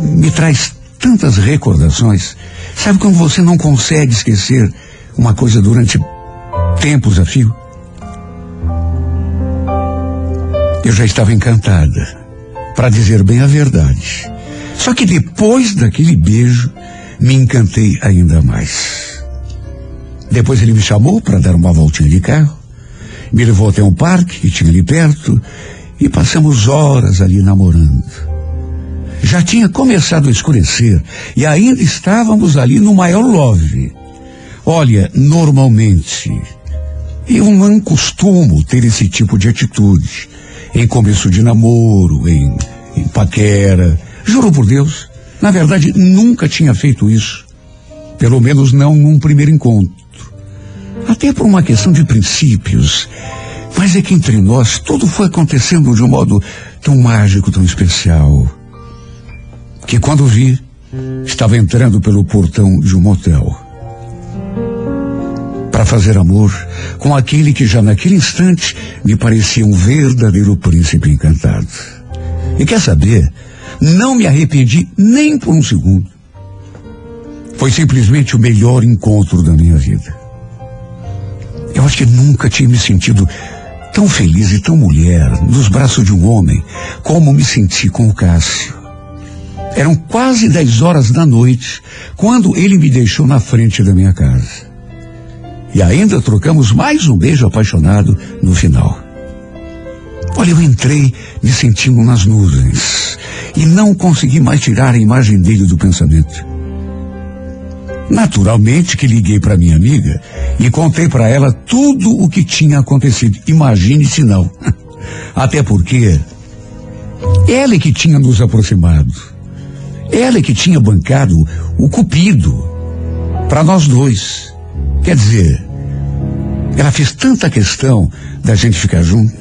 Speaker 2: me traz tantas recordações. Sabe quando você não consegue esquecer uma coisa durante tempos a fio? Eu já estava encantada, para dizer bem a verdade. Só que depois daquele beijo, me encantei ainda mais. Depois ele me chamou para dar uma voltinha de carro, me levou até um parque que tinha ali perto e passamos horas ali namorando. Já tinha começado a escurecer e ainda estávamos ali no maior love. Olha, normalmente, eu não costumo ter esse tipo de atitude em começo de namoro, em, em paquera. Juro por Deus, na verdade, nunca tinha feito isso. Pelo menos não num primeiro encontro. Até por uma questão de princípios. Mas é que entre nós tudo foi acontecendo de um modo tão mágico, tão especial. Que quando vi, estava entrando pelo portão de um motel. Para fazer amor com aquele que já naquele instante me parecia um verdadeiro príncipe encantado. E quer saber? Não me arrependi nem por um segundo. Foi simplesmente o melhor encontro da minha vida. Eu acho que nunca tinha me sentido tão feliz e tão mulher nos braços de um homem como me senti com o Cássio. Eram quase dez horas da noite quando ele me deixou na frente da minha casa. E ainda trocamos mais um beijo apaixonado no final. Olha, eu entrei me sentindo nas nuvens e não consegui mais tirar a imagem dele do pensamento. Naturalmente que liguei para minha amiga e contei para ela tudo o que tinha acontecido. Imagine se não. Até porque ela é que tinha nos aproximado. Ela é que tinha bancado o cupido para nós dois. Quer dizer, ela fez tanta questão da gente ficar junto.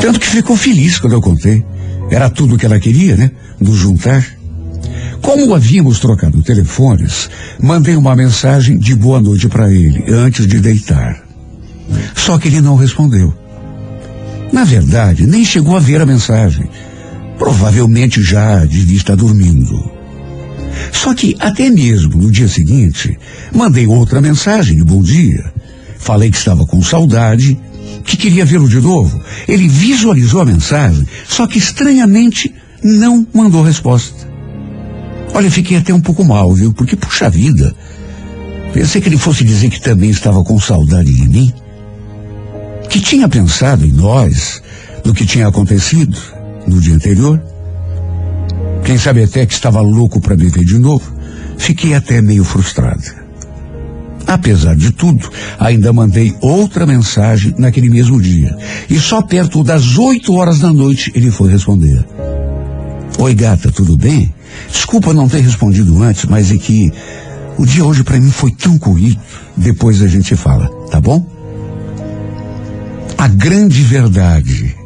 Speaker 2: Tanto que ficou feliz quando eu contei. Era tudo o que ela queria, né? Nos juntar. Como havíamos trocado telefones, mandei uma mensagem de boa noite para ele antes de deitar. Só que ele não respondeu. Na verdade, nem chegou a ver a mensagem. Provavelmente já devia estar dormindo. Só que até mesmo no dia seguinte, mandei outra mensagem de bom dia. Falei que estava com saudade, que queria vê-lo de novo. Ele visualizou a mensagem, só que estranhamente não mandou resposta. Olha, fiquei até um pouco mal, viu? Porque, puxa vida, Pensei que ele fosse dizer que também estava com saudade de mim. Que tinha pensado em nós, no que tinha acontecido no dia anterior. Quem sabe até que estava louco para me ver de novo. Fiquei até meio frustrada. Apesar de tudo, ainda mandei outra mensagem naquele mesmo dia. E só perto das oito horas da noite ele foi responder. Oi, gata, tudo bem? Desculpa não ter respondido antes, mas é que o dia hoje para mim foi tão corrido. Depois a gente fala, tá bom? A grande verdade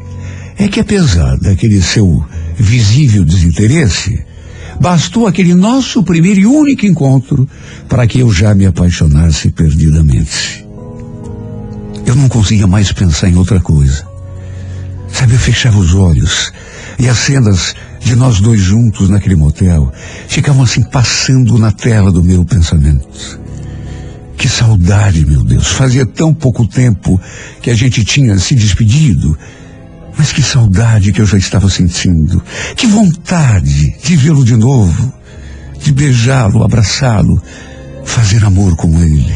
Speaker 2: é que apesar daquele seu visível desinteresse, bastou aquele nosso primeiro e único encontro para que eu já me apaixonasse perdidamente. Eu não conseguia mais pensar em outra coisa. Sabe, eu fechava os olhos e as cenas de nós dois juntos naquele motel ficavam assim passando na tela do meu pensamento. Que saudade, meu Deus. Fazia tão pouco tempo que a gente tinha se despedido. Mas que saudade que eu já estava sentindo. Que vontade de vê-lo de novo. De beijá-lo, abraçá-lo, fazer amor com ele.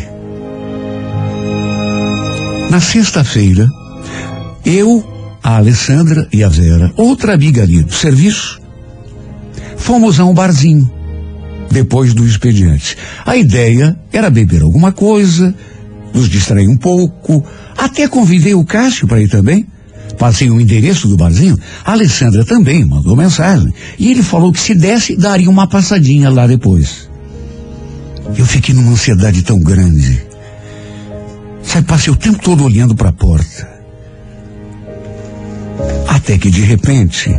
Speaker 2: Na sexta-feira, eu, a Alessandra e a Vera, outra amiga ali do serviço, fomos a um barzinho depois do expediente. A ideia era beber alguma coisa, nos distrair um pouco. Até convidei o Cássio para ir também. Passei o endereço do barzinho. A Alessandra também mandou mensagem. E ele falou que se desse, daria uma passadinha lá depois. Eu fiquei numa ansiedade tão grande. Sabe, passei o tempo todo olhando para a porta. Até que de repente,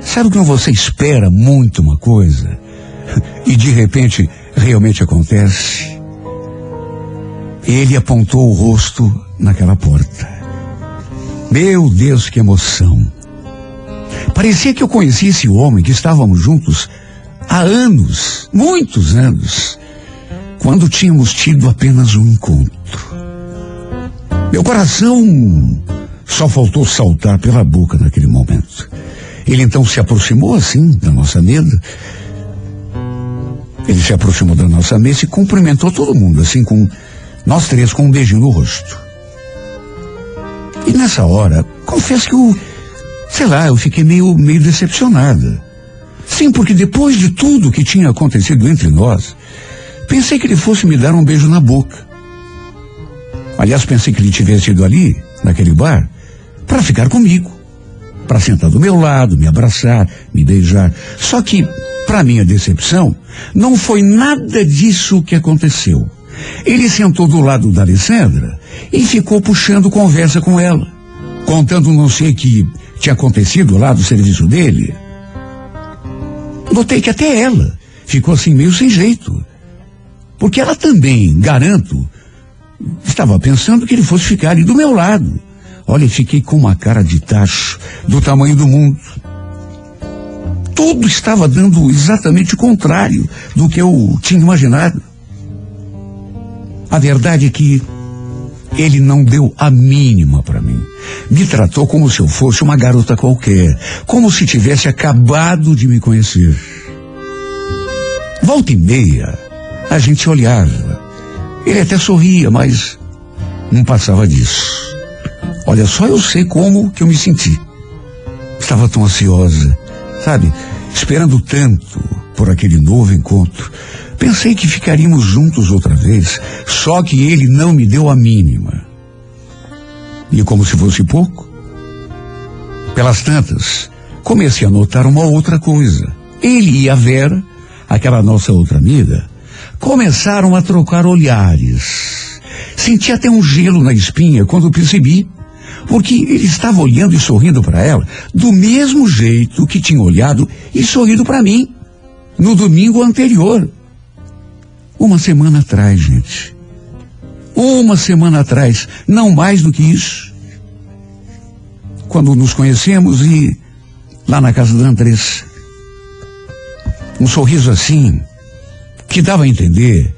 Speaker 2: sabe quando você espera muito uma coisa e de repente realmente acontece? Ele apontou o rosto naquela porta. Meu Deus, que emoção! Parecia que eu conhecia esse homem que estávamos juntos há anos, muitos anos, quando tínhamos tido apenas um encontro. Meu coração só faltou saltar pela boca naquele momento. Ele então se aproximou assim da nossa mesa. Ele se aproximou da nossa mesa e cumprimentou todo mundo, assim, com nós três com um beijinho no rosto. E nessa hora, confesso que eu, sei lá, eu fiquei meio, meio decepcionada. Sim, porque depois de tudo que tinha acontecido entre nós, pensei que ele fosse me dar um beijo na boca. Aliás, pensei que ele tivesse ido ali, naquele bar, para ficar comigo, para sentar do meu lado, me abraçar, me beijar. Só que, para minha decepção, não foi nada disso que aconteceu. Ele sentou do lado da Alessandra e ficou puxando conversa com ela, contando não sei o que tinha acontecido lá do serviço dele. Notei que até ela ficou assim meio sem jeito. Porque ela também, garanto, estava pensando que ele fosse ficar ali do meu lado. Olha, fiquei com uma cara de tacho do tamanho do mundo. Tudo estava dando exatamente o contrário do que eu tinha imaginado. A verdade é que ele não deu a mínima para mim. Me tratou como se eu fosse uma garota qualquer, como se tivesse acabado de me conhecer. Volta e meia, a gente olhava. Ele até sorria, mas não passava disso. Olha, só eu sei como que eu me senti. Estava tão ansiosa, sabe? Esperando tanto por aquele novo encontro. Pensei que ficaríamos juntos outra vez, só que ele não me deu a mínima. E como se fosse pouco, pelas tantas, comecei a notar uma outra coisa. Ele e a Vera, aquela nossa outra amiga, começaram a trocar olhares. Senti até um gelo na espinha quando percebi, porque ele estava olhando e sorrindo para ela do mesmo jeito que tinha olhado e sorrido para mim no domingo anterior. Uma semana atrás, gente. Uma semana atrás, não mais do que isso. Quando nos conhecemos e lá na casa da Andressa. Um sorriso assim, que dava a entender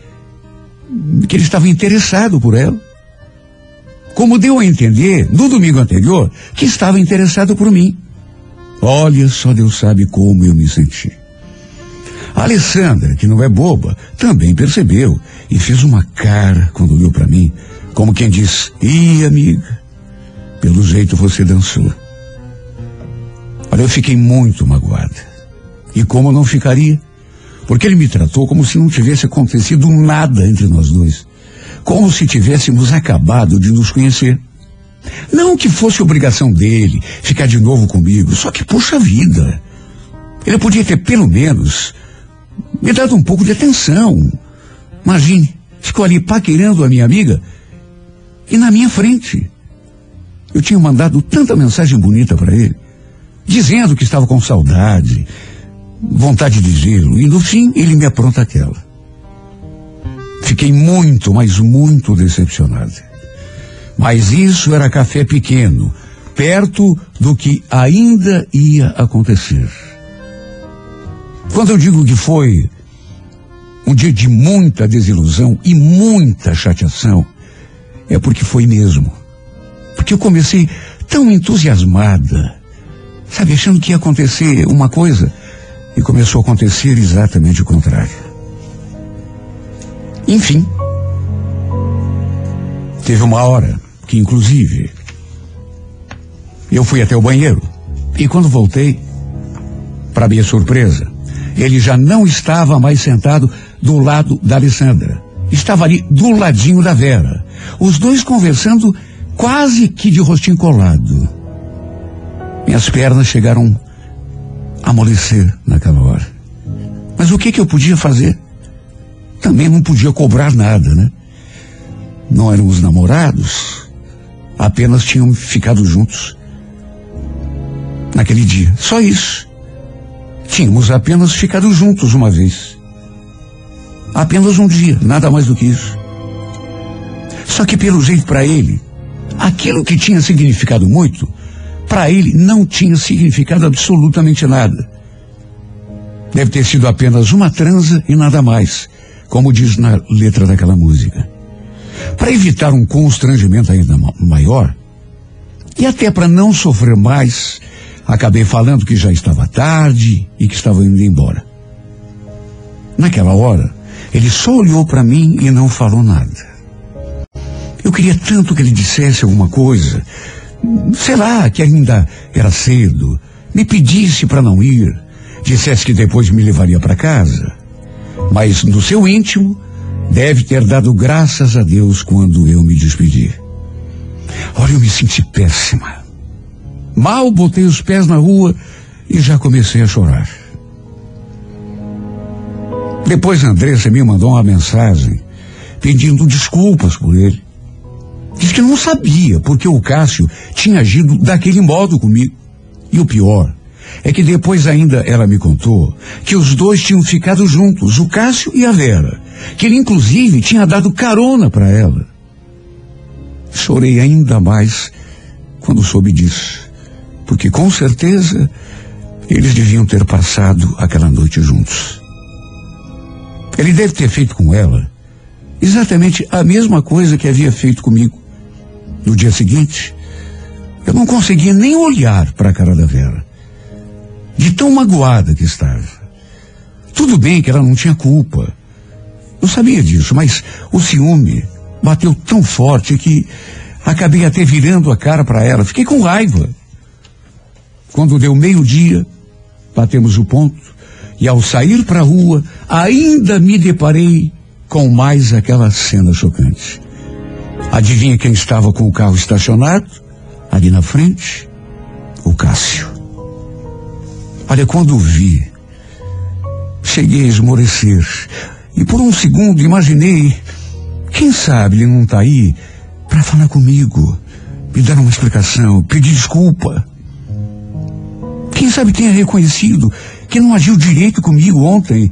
Speaker 2: que ele estava interessado por ela. Como deu a entender no domingo anterior que estava interessado por mim. Olha, só Deus sabe como eu me senti. A Alessandra, que não é boba, também percebeu e fez uma cara quando olhou para mim, como quem diz: Ih, amiga, pelo jeito você dançou. Olha, eu fiquei muito magoada. E como não ficaria? Porque ele me tratou como se não tivesse acontecido nada entre nós dois. Como se tivéssemos acabado de nos conhecer. Não que fosse obrigação dele ficar de novo comigo, só que, puxa vida. Ele podia ter, pelo menos, me dado um pouco de atenção. Imagine, ficou ali paquerando a minha amiga e na minha frente. Eu tinha mandado tanta mensagem bonita para ele, dizendo que estava com saudade, vontade de vê-lo, e no fim ele me apronta aquela. Fiquei muito, mas muito decepcionada. Mas isso era café pequeno, perto do que ainda ia acontecer. Quando eu digo que foi um dia de muita desilusão e muita chateação, é porque foi mesmo. Porque eu comecei tão entusiasmada, sabe, achando que ia acontecer uma coisa, e começou a acontecer exatamente o contrário. Enfim, teve uma hora que, inclusive, eu fui até o banheiro e quando voltei, para minha surpresa, ele já não estava mais sentado do lado da Alessandra. Estava ali do ladinho da Vera. Os dois conversando quase que de rostinho colado. Minhas pernas chegaram a amolecer naquela hora. Mas o que que eu podia fazer? Também não podia cobrar nada, né? Não éramos namorados, apenas tinham ficado juntos naquele dia. Só isso. Tínhamos apenas ficado juntos uma vez. Apenas um dia, nada mais do que isso. Só que pelo jeito para ele, aquilo que tinha significado muito, para ele não tinha significado absolutamente nada. Deve ter sido apenas uma transa e nada mais, como diz na letra daquela música. Para evitar um constrangimento ainda maior, e até para não sofrer mais, acabei falando que já estava tarde e que estava indo embora. Naquela hora, ele só olhou para mim e não falou nada. Eu queria tanto que ele dissesse alguma coisa, sei lá, que ainda era cedo, me pedisse para não ir, dissesse que depois me levaria para casa. Mas no seu íntimo, deve ter dado graças a Deus quando eu me despedi. Olha, eu me senti péssima. Mal botei os pés na rua e já comecei a chorar. Depois a Andressa me mandou uma mensagem pedindo desculpas por ele. Diz que não sabia porque o Cássio tinha agido daquele modo comigo. E o pior é que depois ainda ela me contou que os dois tinham ficado juntos, o Cássio e a Vera, que ele inclusive tinha dado carona para ela. Chorei ainda mais quando soube disso, porque com certeza eles deviam ter passado aquela noite juntos. Ele deve ter feito com ela exatamente a mesma coisa que havia feito comigo. No dia seguinte, eu não conseguia nem olhar para a cara da Vera. De tão magoada que estava. Tudo bem que ela não tinha culpa. Eu sabia disso, mas o ciúme bateu tão forte que acabei até virando a cara para ela. Fiquei com raiva. Quando deu meio-dia, batemos o ponto e ao sair para a rua, ainda me deparei com mais aquela cena chocante. Adivinha quem estava com o carro estacionado? Ali na frente? O Cássio. Olha, quando vi, cheguei a esmorecer. E por um segundo imaginei, quem sabe ele não está aí para falar comigo, me dar uma explicação, pedir desculpa. Quem sabe tenha reconhecido que não agiu direito comigo ontem.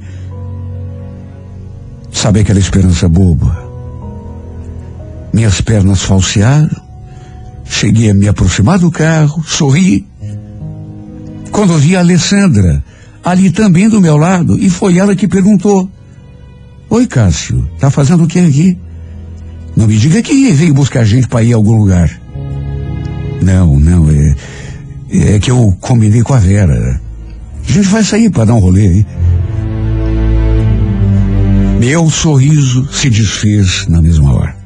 Speaker 2: Sabe aquela esperança boba? Minhas pernas falsearam, cheguei a me aproximar do carro, sorri. Quando vi a Alessandra, ali também do meu lado, e foi ela que perguntou: Oi, Cássio, tá fazendo o que aqui? Não me diga que veio buscar gente para ir a algum lugar. Não, não, é, é que eu combinei com a Vera. A gente vai sair para dar um rolê aí. Meu sorriso se desfez na mesma hora.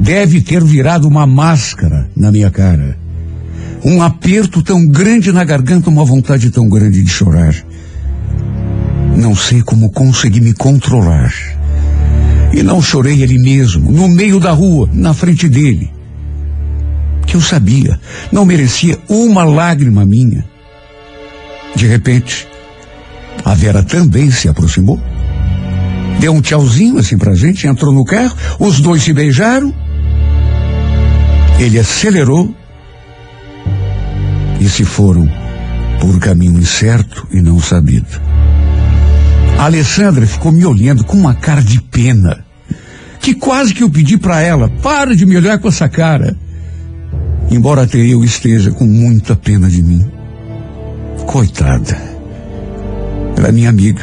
Speaker 2: Deve ter virado uma máscara na minha cara. Um aperto tão grande na garganta, uma vontade tão grande de chorar. Não sei como consegui me controlar. E não chorei ali mesmo, no meio da rua, na frente dele. Que eu sabia, não merecia uma lágrima minha. De repente, a Vera também se aproximou. Deu um tchauzinho assim pra gente, entrou no carro, os dois se beijaram. Ele acelerou e se foram por caminho incerto e não sabido. A Alessandra ficou me olhando com uma cara de pena, que quase que eu pedi para ela, para de me olhar com essa cara. Embora até eu esteja com muita pena de mim. Coitada. Ela é minha amiga.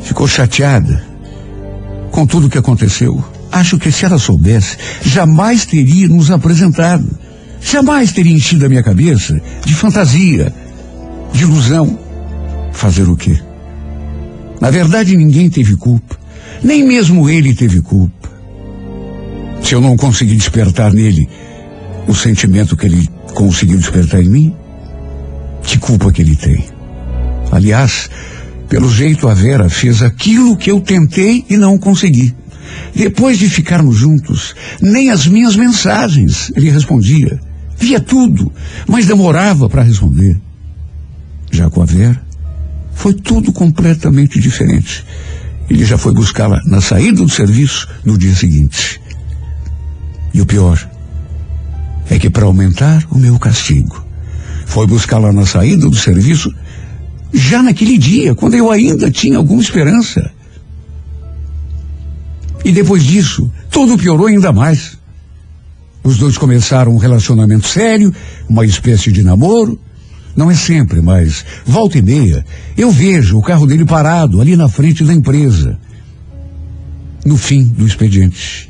Speaker 2: Ficou chateada com tudo o que aconteceu. Acho que se ela soubesse, jamais teria nos apresentado. Jamais teria enchido a minha cabeça de fantasia, de ilusão. Fazer o quê? Na verdade, ninguém teve culpa. Nem mesmo ele teve culpa. Se eu não consegui despertar nele o sentimento que ele conseguiu despertar em mim, que culpa que ele tem? Aliás, pelo jeito a Vera fez aquilo que eu tentei e não consegui. Depois de ficarmos juntos, nem as minhas mensagens ele respondia. Via tudo, mas demorava para responder. Já com a Vera, foi tudo completamente diferente. Ele já foi buscá-la na saída do serviço no dia seguinte. E o pior é que para aumentar o meu castigo, foi buscá-la na saída do serviço já naquele dia, quando eu ainda tinha alguma esperança. E depois disso, tudo piorou ainda mais. Os dois começaram um relacionamento sério, uma espécie de namoro. Não é sempre, mas volta e meia, eu vejo o carro dele parado ali na frente da empresa. No fim do expediente.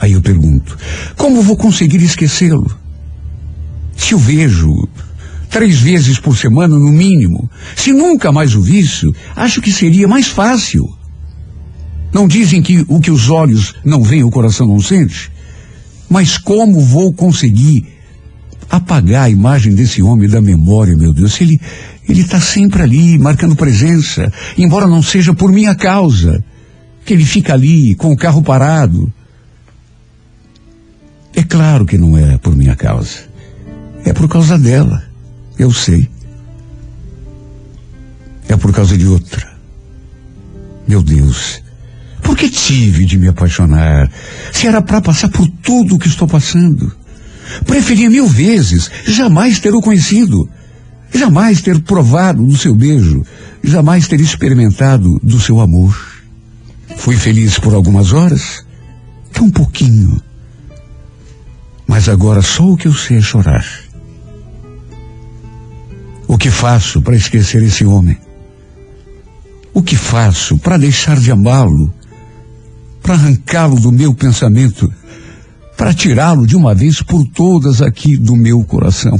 Speaker 2: Aí eu pergunto, como vou conseguir esquecê-lo? Se o vejo três vezes por semana no mínimo, se nunca mais o visse, acho que seria mais fácil. Não dizem que o que os olhos não veem, o coração não sente? Mas como vou conseguir apagar a imagem desse homem da memória, meu Deus? Ele ele está sempre ali, marcando presença, embora não seja por minha causa, que ele fica ali com o carro parado. É claro que não é por minha causa. É por causa dela. Eu sei. É por causa de outra. Meu Deus. Por que tive de me apaixonar? Se era para passar por tudo o que estou passando. Preferia mil vezes jamais ter o conhecido. Jamais ter provado do seu beijo. Jamais ter experimentado do seu amor. Fui feliz por algumas horas. Tão pouquinho. Mas agora só o que eu sei é chorar. O que faço para esquecer esse homem? O que faço para deixar de amá-lo? Para arrancá-lo do meu pensamento? Para tirá-lo de uma vez por todas aqui do meu coração?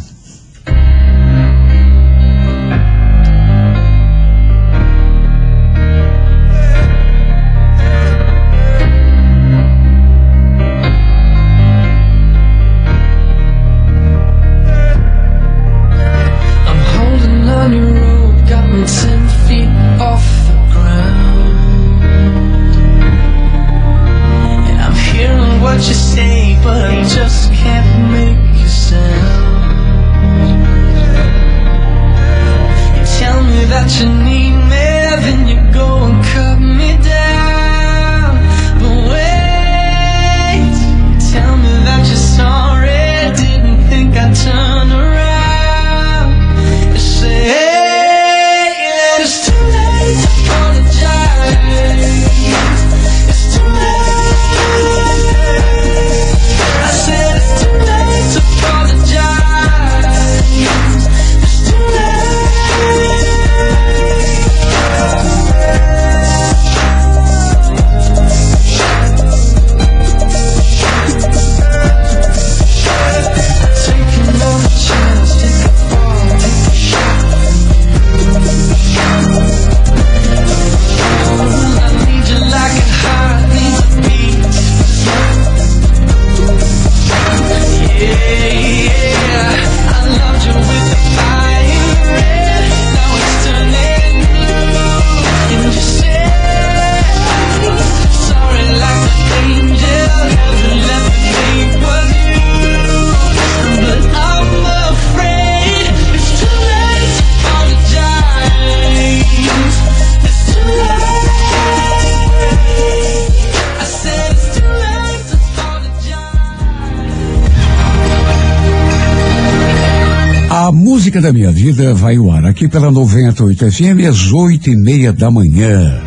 Speaker 2: Música da Minha Vida vai ao ar aqui pela 98 FM às oito e meia da manhã.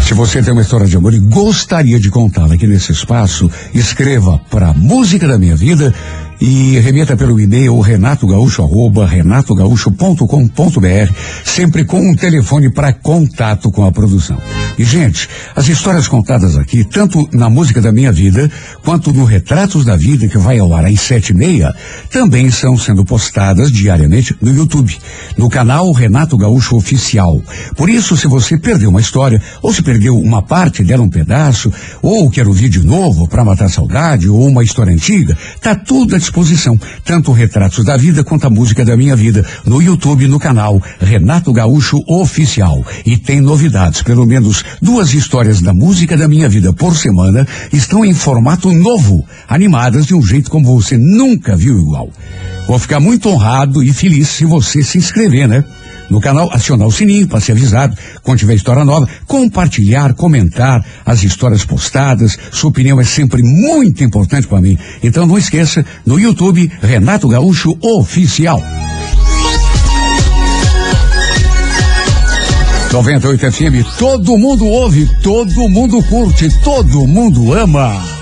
Speaker 2: Se você tem uma história de amor e gostaria de contá-la aqui nesse espaço, escreva para Música da Minha Vida e remeta pelo e-mail renatogaúcho.com.br, sempre com um telefone para contato com a produção. E, gente, as histórias contadas aqui, tanto na Música da Minha Vida, quanto no Retratos da Vida, que vai ao ar às sete e meia, também estão sendo postadas diariamente no YouTube, no canal Renato Gaúcho Oficial. Por isso, se você perdeu uma história, ou se perdeu uma parte dela, um pedaço, ou quer ouvir de novo para matar saudade, ou uma história antiga, tá tudo à disposição. Tanto Retratos da Vida quanto a Música da Minha Vida, no YouTube, no canal Renato Gaúcho Oficial. E tem novidades, pelo menos duas histórias da Música da Minha Vida por semana estão em formato novo, animadas de um jeito como você nunca viu igual. Vou ficar muito honrado e feliz se você se inscrever, né? No canal, acionar o sininho para ser avisado quando tiver história nova, compartilhar, comentar as histórias postadas. Sua opinião é sempre muito importante para mim. Então não esqueça, no YouTube, Renato Gaúcho Oficial. 98 FM, todo mundo ouve, todo mundo curte, todo mundo ama.